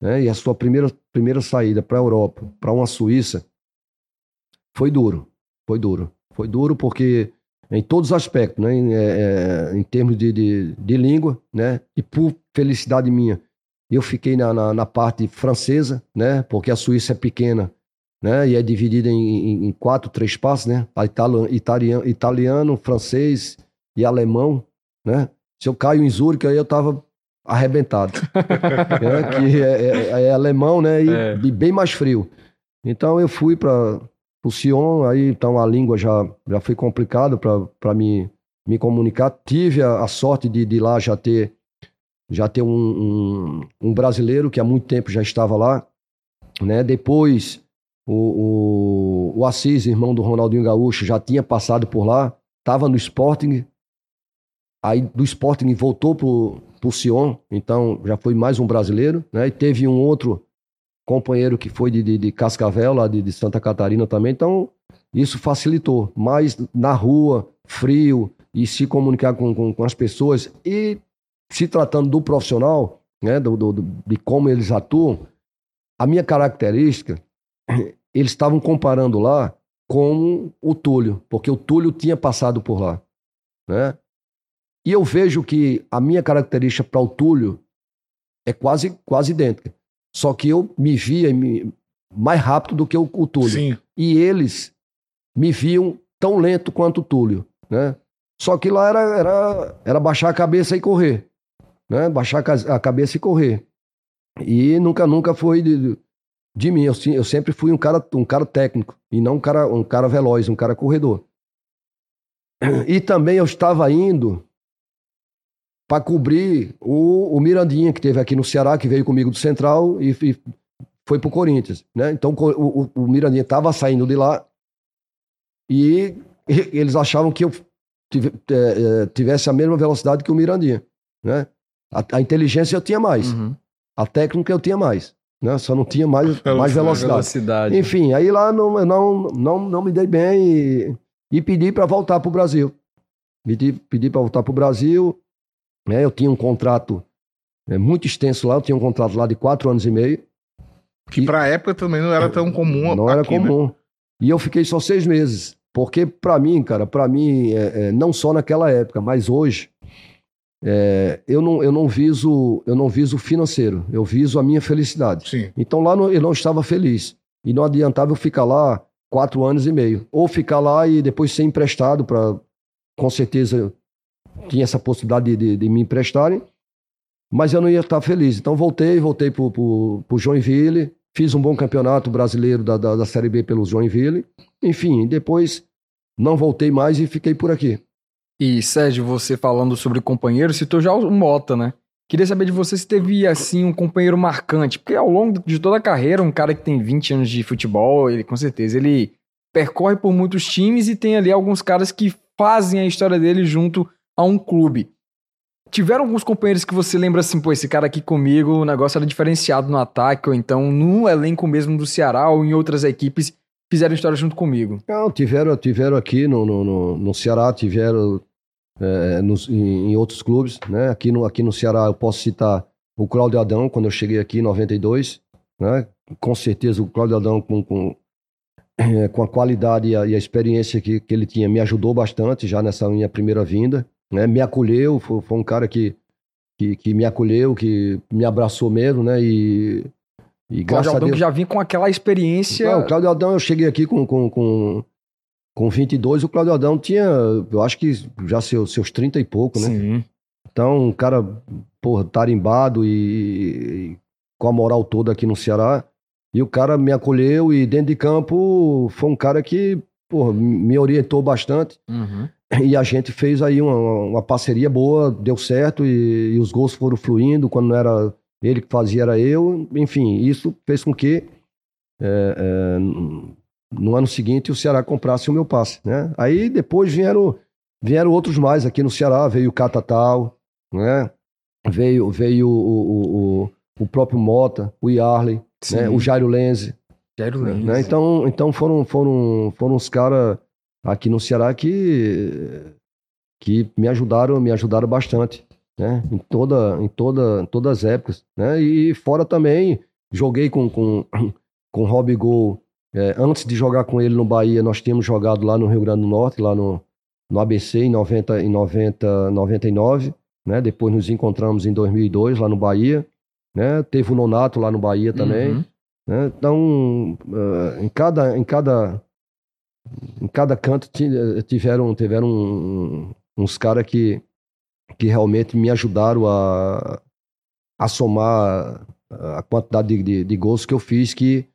Speaker 3: né? E a sua primeira, primeira saída para a Europa, para uma Suíça, foi duro, foi duro. Foi duro porque em todos os aspectos, né? Em, é, é, em termos de, de, de, língua, né? E por felicidade minha, eu fiquei na, na, na, parte francesa, né? Porque a Suíça é pequena, né? E é dividida em, em, quatro, três passos, né? Italiano, italiano, italiano, francês e alemão, né? Se eu caio em Zurique, aí eu tava arrebentado. [laughs] é, que é, é, é, alemão, né? E, é. e, bem mais frio. Então eu fui para o Sion, aí então a língua já, já foi complicado para me, me comunicar. Tive a, a sorte de, de lá já ter já ter um, um, um, brasileiro que há muito tempo já estava lá, né? Depois o, o, o Assis, irmão do Ronaldinho Gaúcho, já tinha passado por lá, estava no Sporting, aí do Sporting voltou pro, pro Sion, então já foi mais um brasileiro, né? E teve um outro companheiro que foi de, de, de Cascavel, lá de, de Santa Catarina também, então isso facilitou. Mas na rua, frio, e se comunicar com, com, com as pessoas e se tratando do profissional, né, do, do, de como eles atuam, a minha característica, eles estavam comparando lá com o Túlio, porque o Túlio tinha passado por lá, né? E eu vejo que a minha característica para o Túlio é quase quase idêntica. Só que eu me via mais rápido do que o, o Túlio. Sim. E eles me viam tão lento quanto o Túlio, né? Só que lá era, era, era baixar a cabeça e correr né? Baixar a cabeça e correr. E nunca, nunca foi de, de mim. Eu, eu, sempre fui um cara, um cara técnico e não um cara, um cara veloz, um cara corredor. E também eu estava indo para cobrir o, o, Mirandinha, que teve aqui no Ceará, que veio comigo do Central e, e foi para o Corinthians. Né? Então o, o, o Mirandinha estava saindo de lá e eles achavam que eu é, é, tivesse a mesma velocidade que o Mirandinha. Né? A, a inteligência eu tinha mais. Uhum. A técnica eu tinha mais. Né? Só não tinha mais, [laughs] mais velocidade. velocidade. Enfim, aí lá não, não, não, não me dei bem e, e pedi para voltar para o Brasil. Pedi, pedi para voltar para o Brasil. Né? Eu tinha um contrato é, muito extenso lá, eu tinha um contrato lá de quatro anos e meio.
Speaker 2: Que para a época também não era tão comum.
Speaker 3: Não aqui, era né? comum. Né? E eu fiquei só seis meses. Porque para mim, cara, para mim, é, é, não só naquela época, mas hoje, é, eu, não, eu não viso eu não viso financeiro, eu viso a minha felicidade. Sim. Então lá no, eu não estava feliz. E não adiantava eu ficar lá quatro anos e meio. Ou ficar lá e depois ser emprestado para. Com certeza tinha essa possibilidade de, de, de, me emprestarem, mas eu não ia estar feliz. Então voltei, voltei para o Joinville, fiz um bom campeonato brasileiro da, da, da Série B pelo Joinville. Enfim, depois não voltei mais e fiquei por aqui.
Speaker 1: E Sérgio, você falando sobre companheiro, citou já o Mota, né? Queria saber de você se teve, assim, um companheiro marcante. Porque ao longo de toda a carreira, um cara que tem 20 anos de futebol, ele com certeza, ele percorre por muitos times e tem ali alguns caras que fazem a história dele junto a um clube. Tiveram alguns companheiros que você lembra assim, pô, esse cara aqui comigo, o negócio era diferenciado no ataque, ou então no elenco mesmo do Ceará ou em outras equipes fizeram história junto comigo?
Speaker 3: Não, tiveram, tiveram aqui no, no, no, no Ceará, tiveram é, nos, em, em, outros clubes. Né? Aqui, no, aqui no Ceará eu posso citar o Cláudio Adão, quando eu cheguei aqui em 92. Né? Com certeza o Cláudio Adão, com, com, é, com a qualidade e a, e a experiência que, que ele tinha, me ajudou bastante já nessa minha primeira vinda. Né? Me acolheu, foi, foi um cara que, que, que, me acolheu, que me abraçou mesmo, né? E,
Speaker 1: e Cláudio Adão Deus... que já vinha com aquela experiência.
Speaker 3: Não, o Cláudio Adão, eu cheguei aqui com, com, com, com 22, o Claudio Adão tinha, eu acho que já seus, seus 30 e pouco, né? Sim. Então, um cara, porra, tarimbado e, e, com a moral toda aqui no Ceará. E o cara me acolheu e dentro de campo foi um cara que porra, me orientou bastante.
Speaker 1: Uhum.
Speaker 3: E a gente fez aí uma, uma parceria boa, deu certo e, e os gols foram fluindo. Quando não era ele que fazia, era eu. Enfim, isso fez com que é, é, no ano seguinte o Ceará comprasse o meu passe. Né? Aí depois vieram, vieram outros mais aqui no Ceará. Veio o Catatal, né? veio, veio o, o, o próprio Mota, o Yarley, né? o Jairo Lenze.
Speaker 1: Jairo Lenze.
Speaker 3: Né? Então, então foram, foram, foram os caras aqui no Ceará que, que me ajudaram, me ajudaram bastante, né? Em toda, em toda, em todas as épocas, né? E fora também joguei com com com Rob Gol. É, antes de jogar com ele no Bahia, nós tínhamos jogado lá no Rio Grande do Norte, lá no, no ABC em 90 em 90 99, né? Depois nos encontramos em 2002 lá no Bahia, né? Teve o Nonato lá no Bahia também.
Speaker 1: Uhum.
Speaker 3: Né? Então, uh, em cada em cada em cada canto tiveram, tiveram um, uns caras que, que realmente me ajudaram a, a somar a quantidade de, de, de gols que eu fiz, que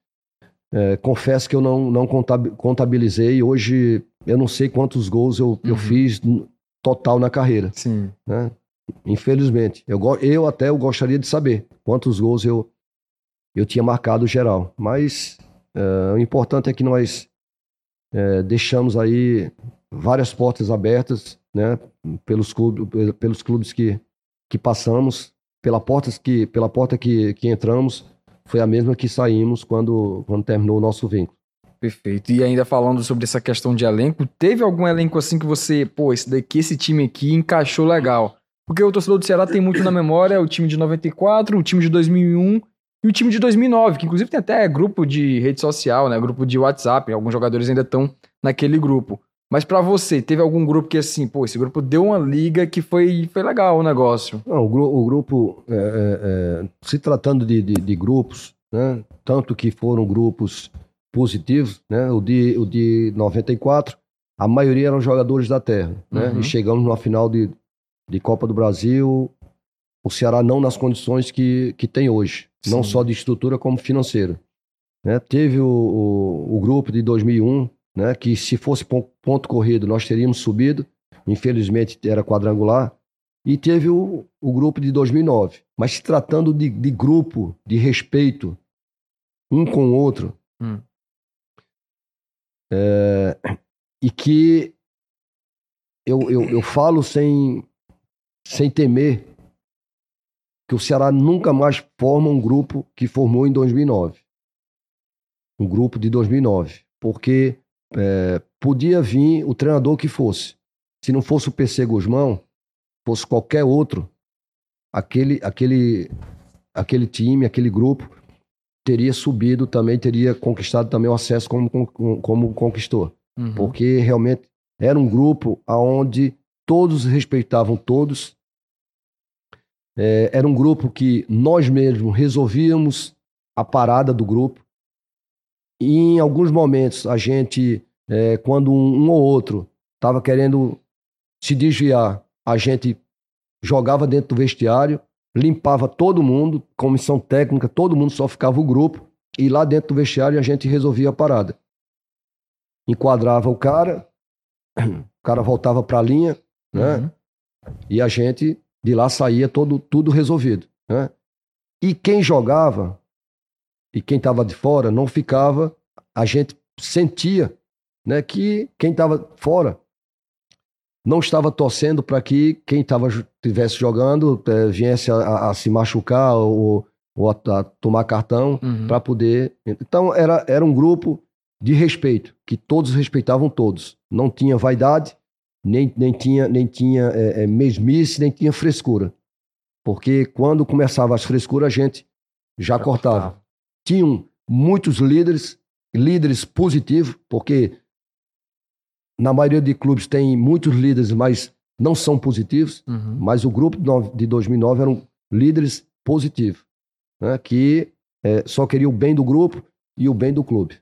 Speaker 3: é, confesso que eu não, não contabilizei. Hoje eu não sei quantos gols eu, uhum. eu fiz total na carreira.
Speaker 1: Sim.
Speaker 3: Né? Infelizmente. Eu, eu até eu gostaria de saber quantos gols eu, eu tinha marcado geral. Mas é, o importante é que nós é, deixamos aí várias portas abertas, né, pelos clubes, pelos clubes que, que passamos, pela porta que, pela porta que, que entramos, foi a mesma que saímos quando, quando terminou o nosso vínculo.
Speaker 1: Perfeito. E ainda falando sobre essa questão de elenco, teve algum elenco assim que você, pô, esse daqui, esse time aqui encaixou legal? Porque o torcedor do Ceará tem muito na memória o time de 94, o time de 2001 e o time de 2009, que inclusive tem até grupo de rede social, né? Grupo de WhatsApp. Alguns jogadores ainda estão naquele grupo. Mas para você, teve algum grupo que assim, pô, esse grupo deu uma liga que foi, foi legal o negócio?
Speaker 3: Não, o, gru o grupo, é, é, é se tratando de, de, de, grupos, né? Tanto que foram grupos positivos, né? O de, o de 94, a maioria eram jogadores da terra, né? Uhum. E chegamos numa final de, de Copa do Brasil, o Ceará não nas condições que, que tem hoje, Sim. não só de estrutura como financeira. Né? Teve o, o, o, grupo de 2001, né? que se fosse ponto corrido nós teríamos subido, infelizmente era quadrangular, e teve o, o grupo de 2009. Mas se tratando de, de grupo, de respeito um com o outro, hum. é, e que eu, eu, eu falo sem, sem temer que o Ceará nunca mais forma um grupo que formou em 2009. Um grupo de 2009. Porque é, podia vir o treinador que fosse. Se não fosse o PC Guzmão, fosse qualquer outro, aquele, aquele, aquele time, aquele grupo teria subido também, teria conquistado também o acesso como, como, como conquistou. Uhum. Porque realmente era um grupo onde todos respeitavam todos, é, era um grupo que nós mesmos resolvíamos a parada do grupo. E em alguns momentos, a gente, é, quando um, um ou outro estava querendo se desviar, a gente jogava dentro do vestiário, limpava todo mundo, comissão técnica, todo mundo só ficava o grupo, e lá dentro do vestiário a gente resolvia a parada. Enquadrava o cara, o cara voltava para a linha, né? Uhum. E a gente de lá saía todo, tudo resolvido. Né? E quem jogava e quem estava de fora não ficava, a gente sentia né, que quem estava fora não estava torcendo para que quem estava estivesse jogando é, viesse a, a, a, se machucar ou, ou a, a tomar cartão uhum. para poder. Então era, era um grupo de respeito, que todos respeitavam todos. Não tinha vaidade, nem, nem tinha, nem tinha é, é, mesmice, nem tinha frescura. Porque quando começava as frescuras, a gente já, já cortava. cortava. Tinham muitos líderes, líderes positivos, porque na maioria de clubes tem muitos líderes, mas não são positivos. Uhum. Mas o grupo de 2009 eram líderes positivos, né, que é, só queriam o bem do grupo e o bem do clube.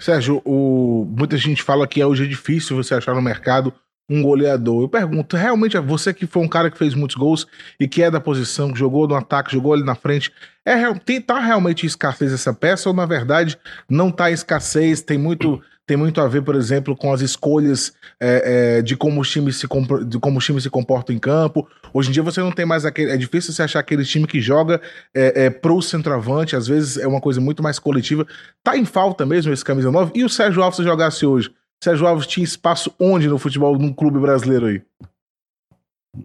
Speaker 2: Sérgio, o... muita gente fala que hoje é difícil você achar no mercado um goleador. Eu pergunto, realmente, você que foi um cara que fez muitos gols e que é da posição, que jogou no ataque, jogou ali na frente, é, tem, tá realmente em escassez essa peça ou, na verdade, não tá em escassez, tem muito tem muito a ver, por exemplo, com as escolhas é, é, de, como os times se de como os times se comportam em campo. Hoje em dia você não tem mais aquele. É difícil você achar aquele time que joga é, é, pro centroavante, às vezes é uma coisa muito mais coletiva. Tá em falta mesmo esse camisa 9. E o Sérgio Alves se jogasse hoje? Sérgio Alves tinha espaço onde no futebol, num clube brasileiro aí?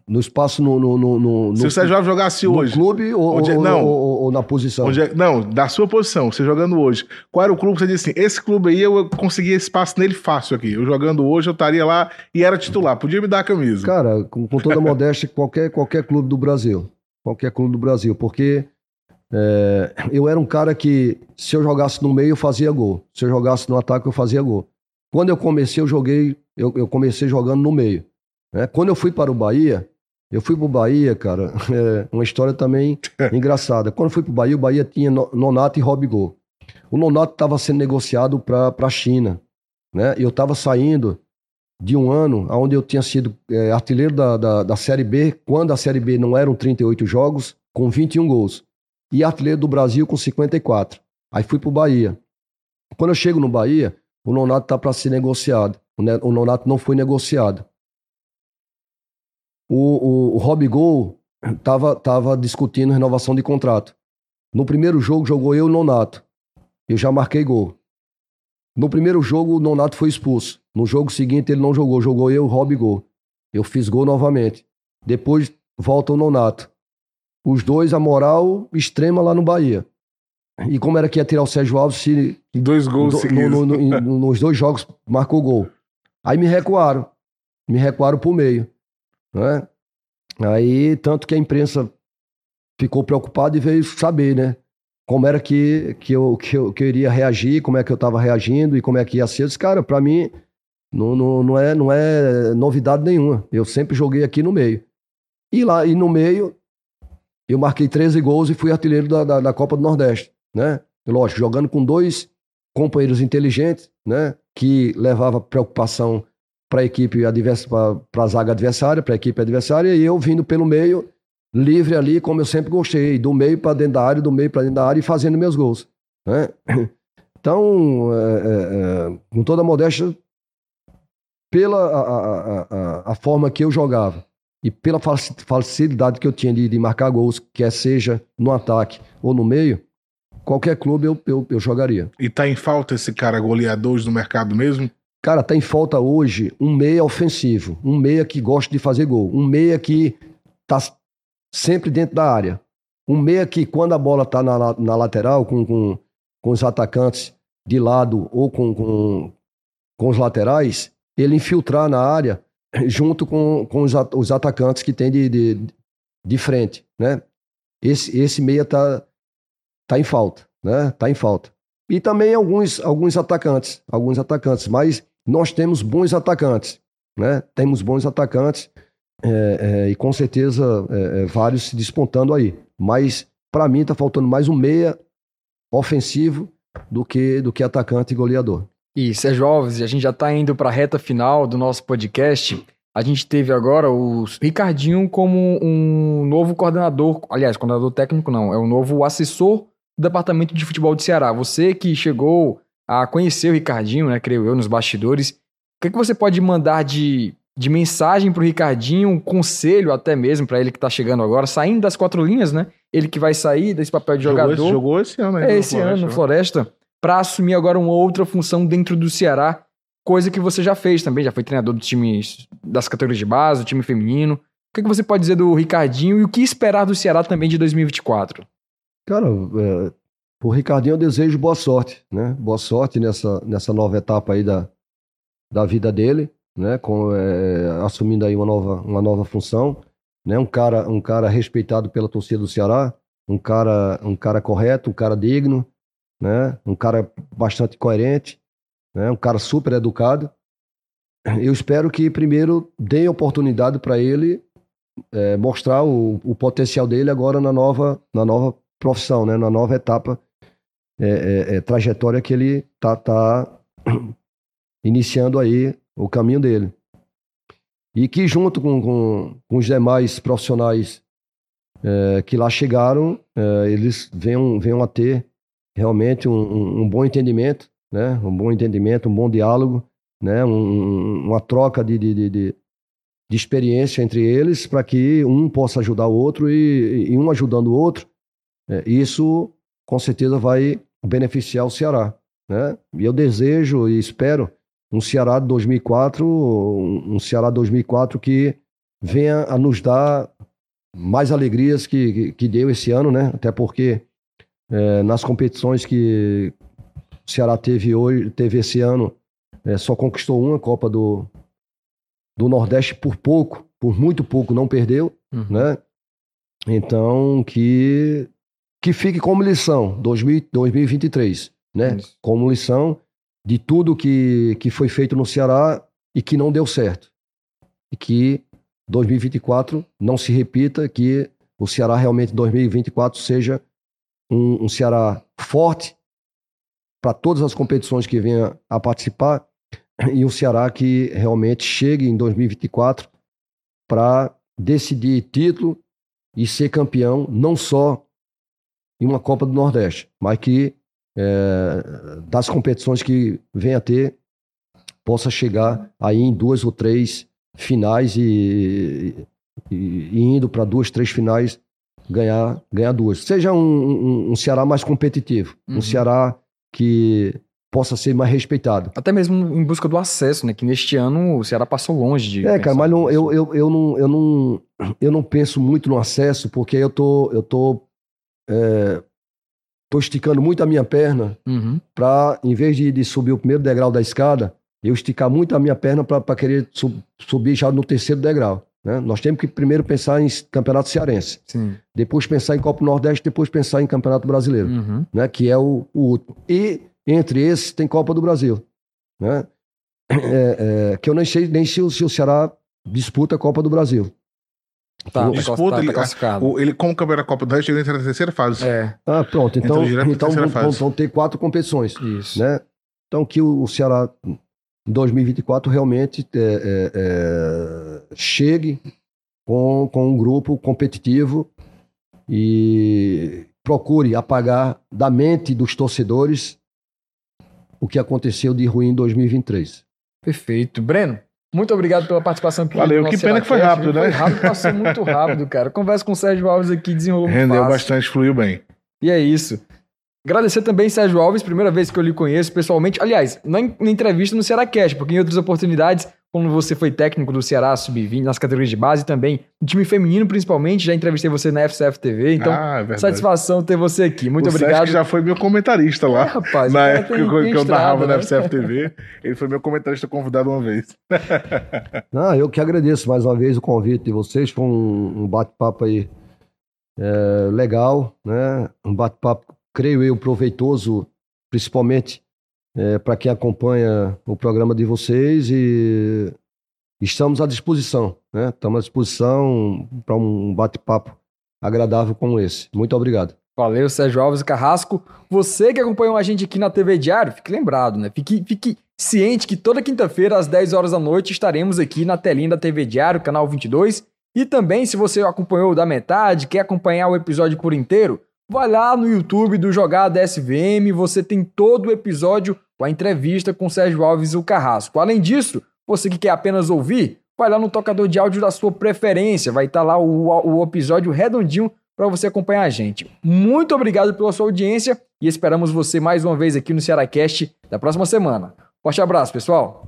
Speaker 3: No espaço no. no, no, no
Speaker 2: Se o Sérgio Alves jogasse
Speaker 3: no
Speaker 2: hoje.
Speaker 3: clube ou,
Speaker 2: Onde é-
Speaker 3: ou-
Speaker 2: não.
Speaker 3: ou- ou na posição?
Speaker 2: Onde é- não, da sua posição, você jogando hoje. Qual era o clube que você disse assim? Esse clube aí eu conseguia espaço nele fácil aqui. Eu jogando hoje, eu estaria lá e era titular. Podia me dar a camisa.
Speaker 3: Cara, com, com toda [laughs] modéstia, qualquer, qualquer clube do Brasil. Qualquer clube do Brasil. Porque é, eu era um cara que, se eu jogasse no meio, eu fazia gol. Se eu jogasse no ataque, eu fazia gol. Quando eu comecei, eu joguei, eu, eu comecei jogando no meio. Né? Quando eu fui para o Bahia, eu fui para o Bahia, cara, [laughs] é uma história também [laughs] engraçada. Quando eu fui para o Bahia, o Bahia tinha No- Nonato e Robigol. O Nonato estava sendo negociado para a China. Né? E eu estava saindo de um ano onde eu tinha sido é, artilheiro da, da, da Série B, quando a Série B não eram 38 jogos, com 21 gols. E artilheiro do Brasil com 54. Aí fui pro Bahia. Quando eu chego no Bahia, o Nonato tá para ser negociado. O, ne- o Nonato não foi negociado. O, o, o Robigol tava, tava discutindo renovação de contrato. No primeiro jogo jogou eu e o Nonato. Eu já marquei gol. No primeiro jogo, o Nonato foi expulso. No jogo seguinte, ele não jogou. Jogou eu, Rob Gol. Eu fiz gol novamente. Depois, volta o Nonato. Os dois, a moral extrema lá no Bahia. E como era que ia tirar o Sérgio Alves se
Speaker 2: Dois gols
Speaker 3: do-
Speaker 2: seguidos.
Speaker 3: no- no- no- nos dois jogos marcou gol? Aí me recuaram. Me recuaram pro meio. Né? Aí, tanto que a imprensa ficou preocupada e veio saber, né? Como era que, que, eu, que, eu, que eu iria reagir, como é que eu estava reagindo e como é que ia ser. Eu disse, cara, para mim não, não, não, é, não é novidade nenhuma. Eu sempre joguei aqui no meio. E lá, e no meio, eu marquei 13 gols e fui artilheiro da, da, da Copa do Nordeste, né? Lógico, jogando com dois companheiros inteligentes, né? Que levava preocupação para a equipe adversária, para a zaga adversária, para a equipe adversária, e eu vindo pelo meio, livre ali, como eu sempre gostei, do meio para dentro da área, do meio para dentro da área e fazendo meus gols. Né? [coughs] Então, é, é, com toda a modéstia, pela a, a, a, forma que eu jogava e pela faci- facilidade que eu tinha de, de marcar gols, quer seja no ataque ou no meio, qualquer clube eu, eu, eu jogaria.
Speaker 2: E tá em falta esse cara goleador no mercado mesmo?
Speaker 3: Cara, tá em falta hoje um meia ofensivo, um meia que gosta de fazer gol, um meia que tá sempre dentro da área, um meia que quando a bola tá na, na lateral com, com, com os atacantes de lado ou com, com, com os laterais, ele infiltrar na área [clears throat] junto com, com os, os atacantes que tem de, de, de frente, né? Esse, esse meia tá, tá em falta, né? Tá em falta. E também alguns, alguns atacantes, alguns atacantes, mas nós temos bons atacantes, né? Temos bons atacantes é, é, e com certeza é, é, vários se despontando aí. Mas para mim tá faltando mais um meia ofensivo do que do que atacante e goleador.
Speaker 1: E Sérgio Alves, a gente já tá indo para a reta final do nosso podcast. A gente teve agora o Ricardinho como um novo coordenador, aliás, coordenador técnico não, é o novo assessor do Departamento de Futebol de Ceará. Você que chegou a conhecer o Ricardinho, né, creio eu, nos bastidores, o que, que você pode mandar de, de mensagem pro Ricardinho, um conselho até mesmo para ele que tá chegando agora, saindo das quatro linhas, né? Ele que vai sair desse papel de
Speaker 2: Jogou
Speaker 1: jogador.
Speaker 2: esse, jogou esse ano aí.
Speaker 1: É esse
Speaker 2: Floresta,
Speaker 1: ano no
Speaker 2: né?
Speaker 1: Floresta, para assumir agora uma outra função dentro do Ceará, coisa que você já fez também, já foi treinador dos times das categorias de base, do time feminino. O que, que você pode dizer do Ricardinho e o que esperar do Ceará também de 2024?
Speaker 3: Cara, é, pro Ricardinho eu desejo boa sorte, né? Boa sorte nessa, nessa nova etapa aí da, da vida dele, né? Com, é, assumindo aí uma nova, uma nova função, né? Um cara, um cara respeitado pela torcida do Ceará, um cara, um cara correto, um cara digno, né? Um cara bastante coerente, né? Um cara super educado. Eu espero que primeiro dê oportunidade para ele é, mostrar o, o potencial dele agora na nova, na nova profissão, né? na nova etapa, é, é, é, trajetória que ele tá, tá [clears throat] iniciando aí o caminho dele. e que junto com, com, com os demais profissionais é, que lá chegaram, é, eles venham, venham a ter realmente um, um, um, bom entendimento, né? um bom entendimento, um bom diálogo, né? Um, uma troca de, de, de, de, experiência entre eles para que um possa ajudar o outro e, e um ajudando o outro, é, isso com certeza vai beneficiar o Ceará. Né? E eu desejo e espero um Ceará de 2004, um Ceará 2004 que venha a nos dar mais alegrias que, que, que deu esse ano, né? Até porque é, nas competições que o Ceará teve hoje, teve esse ano, é, só conquistou uma Copa do, do Nordeste por pouco, por muito pouco, não perdeu, uhum. né? Então que que fique como lição 2000, 2023, né? Isso. Como lição de tudo que, que foi feito no Ceará e que não deu certo. E que 2024 não se repita, que o Ceará realmente 2024 seja um, um Ceará forte para todas as competições que venha a participar e um Ceará que realmente chegue em 2024 para decidir título e ser campeão não só em uma Copa do Nordeste, mas que é, das competições que vem a ter, possa chegar aí em duas ou três finais e, e, e indo para duas, três finais, ganhar, ganhar duas. Seja um, um, um Ceará mais competitivo, uhum. um Ceará que possa ser mais respeitado.
Speaker 1: Até mesmo em busca do acesso, né? Que neste ano o Ceará passou longe de.
Speaker 3: É, cara, mas não, eu, eu, eu, não, eu, não, eu não penso muito no acesso, porque eu tô, eu tô é, tô esticando muito a minha perna uhum. para, em vez de, de, subir o primeiro degrau da escada, eu esticar muito a minha perna para querer sub, subir já no terceiro degrau. Né? Nós temos que primeiro pensar em campeonato cearense, Sim. depois pensar em Copa Nordeste, depois pensar em Campeonato Brasileiro, uhum. né? que é o, o, último. E entre esses tem Copa do Brasil, né? É, é, que eu nem sei nem se o, se o Ceará disputa a Copa do Brasil.
Speaker 2: Tá, o disputa, tá, ele, tá o, ele, como campeão da Copa do Oeste, ele entra na terceira fase.
Speaker 3: É. Ah, pronto. Então, então vão, vão, vão, ter quatro competições. Isso. Né? Então, que o, o Ceará, em 2024, realmente é, é, é, chegue com, com um grupo competitivo e procure apagar da mente dos torcedores o que aconteceu de ruim em 2023.
Speaker 1: Perfeito. Breno, muito obrigado pela participação aqui.
Speaker 2: Valeu, que pena que foi rápido, né?
Speaker 1: Foi rápido, passou muito rápido, cara. Conversa com o Sérgio Alves aqui, desenrolou
Speaker 2: Rendeu fácil. bastante, fluiu bem.
Speaker 1: E é isso. Agradecer também, Sérgio Alves, primeira vez que eu lhe conheço pessoalmente. Aliás, na, entrevista no Cash, porque em outras oportunidades quando você foi técnico do Ceará Sub-20 nas categorias de base também, no time feminino principalmente, já entrevistei você na FCF TV, então ah, é satisfação ter você aqui. Muito o obrigado.
Speaker 2: Sesc já foi meu comentarista lá. É, rapaz, na época que, que eu narrava né? na FCF TV, ele foi meu comentarista convidado uma vez. [laughs]
Speaker 3: Não, eu que agradeço mais uma vez o convite de vocês, foi um, um bate-papo aí é, legal, né? Um bate-papo, creio eu, proveitoso, principalmente é, para quem acompanha o programa de vocês e estamos à disposição, né? Estamos à disposição para um bate-papo agradável como esse. Muito obrigado.
Speaker 1: Valeu, Sérgio Alves Carrasco. Você que acompanhou a gente aqui na TV Diário, fique lembrado, né? Fique, fique ciente que toda quinta-feira, às 10 horas da noite, estaremos aqui na telinha da TV Diário, canal 22. E também, se você acompanhou da metade, quer acompanhar o episódio por inteiro, Vai lá no YouTube do Jogada SVM, você tem todo o episódio com a entrevista com Sérgio Alves e o Carrasco. Além disso, você que quer apenas ouvir, vai lá no tocador de áudio da sua preferência, vai estar tá lá o, o episódio redondinho para você acompanhar a gente. Muito obrigado pela sua audiência e esperamos você mais uma vez aqui no Cearacast da próxima semana. Forte abraço, pessoal!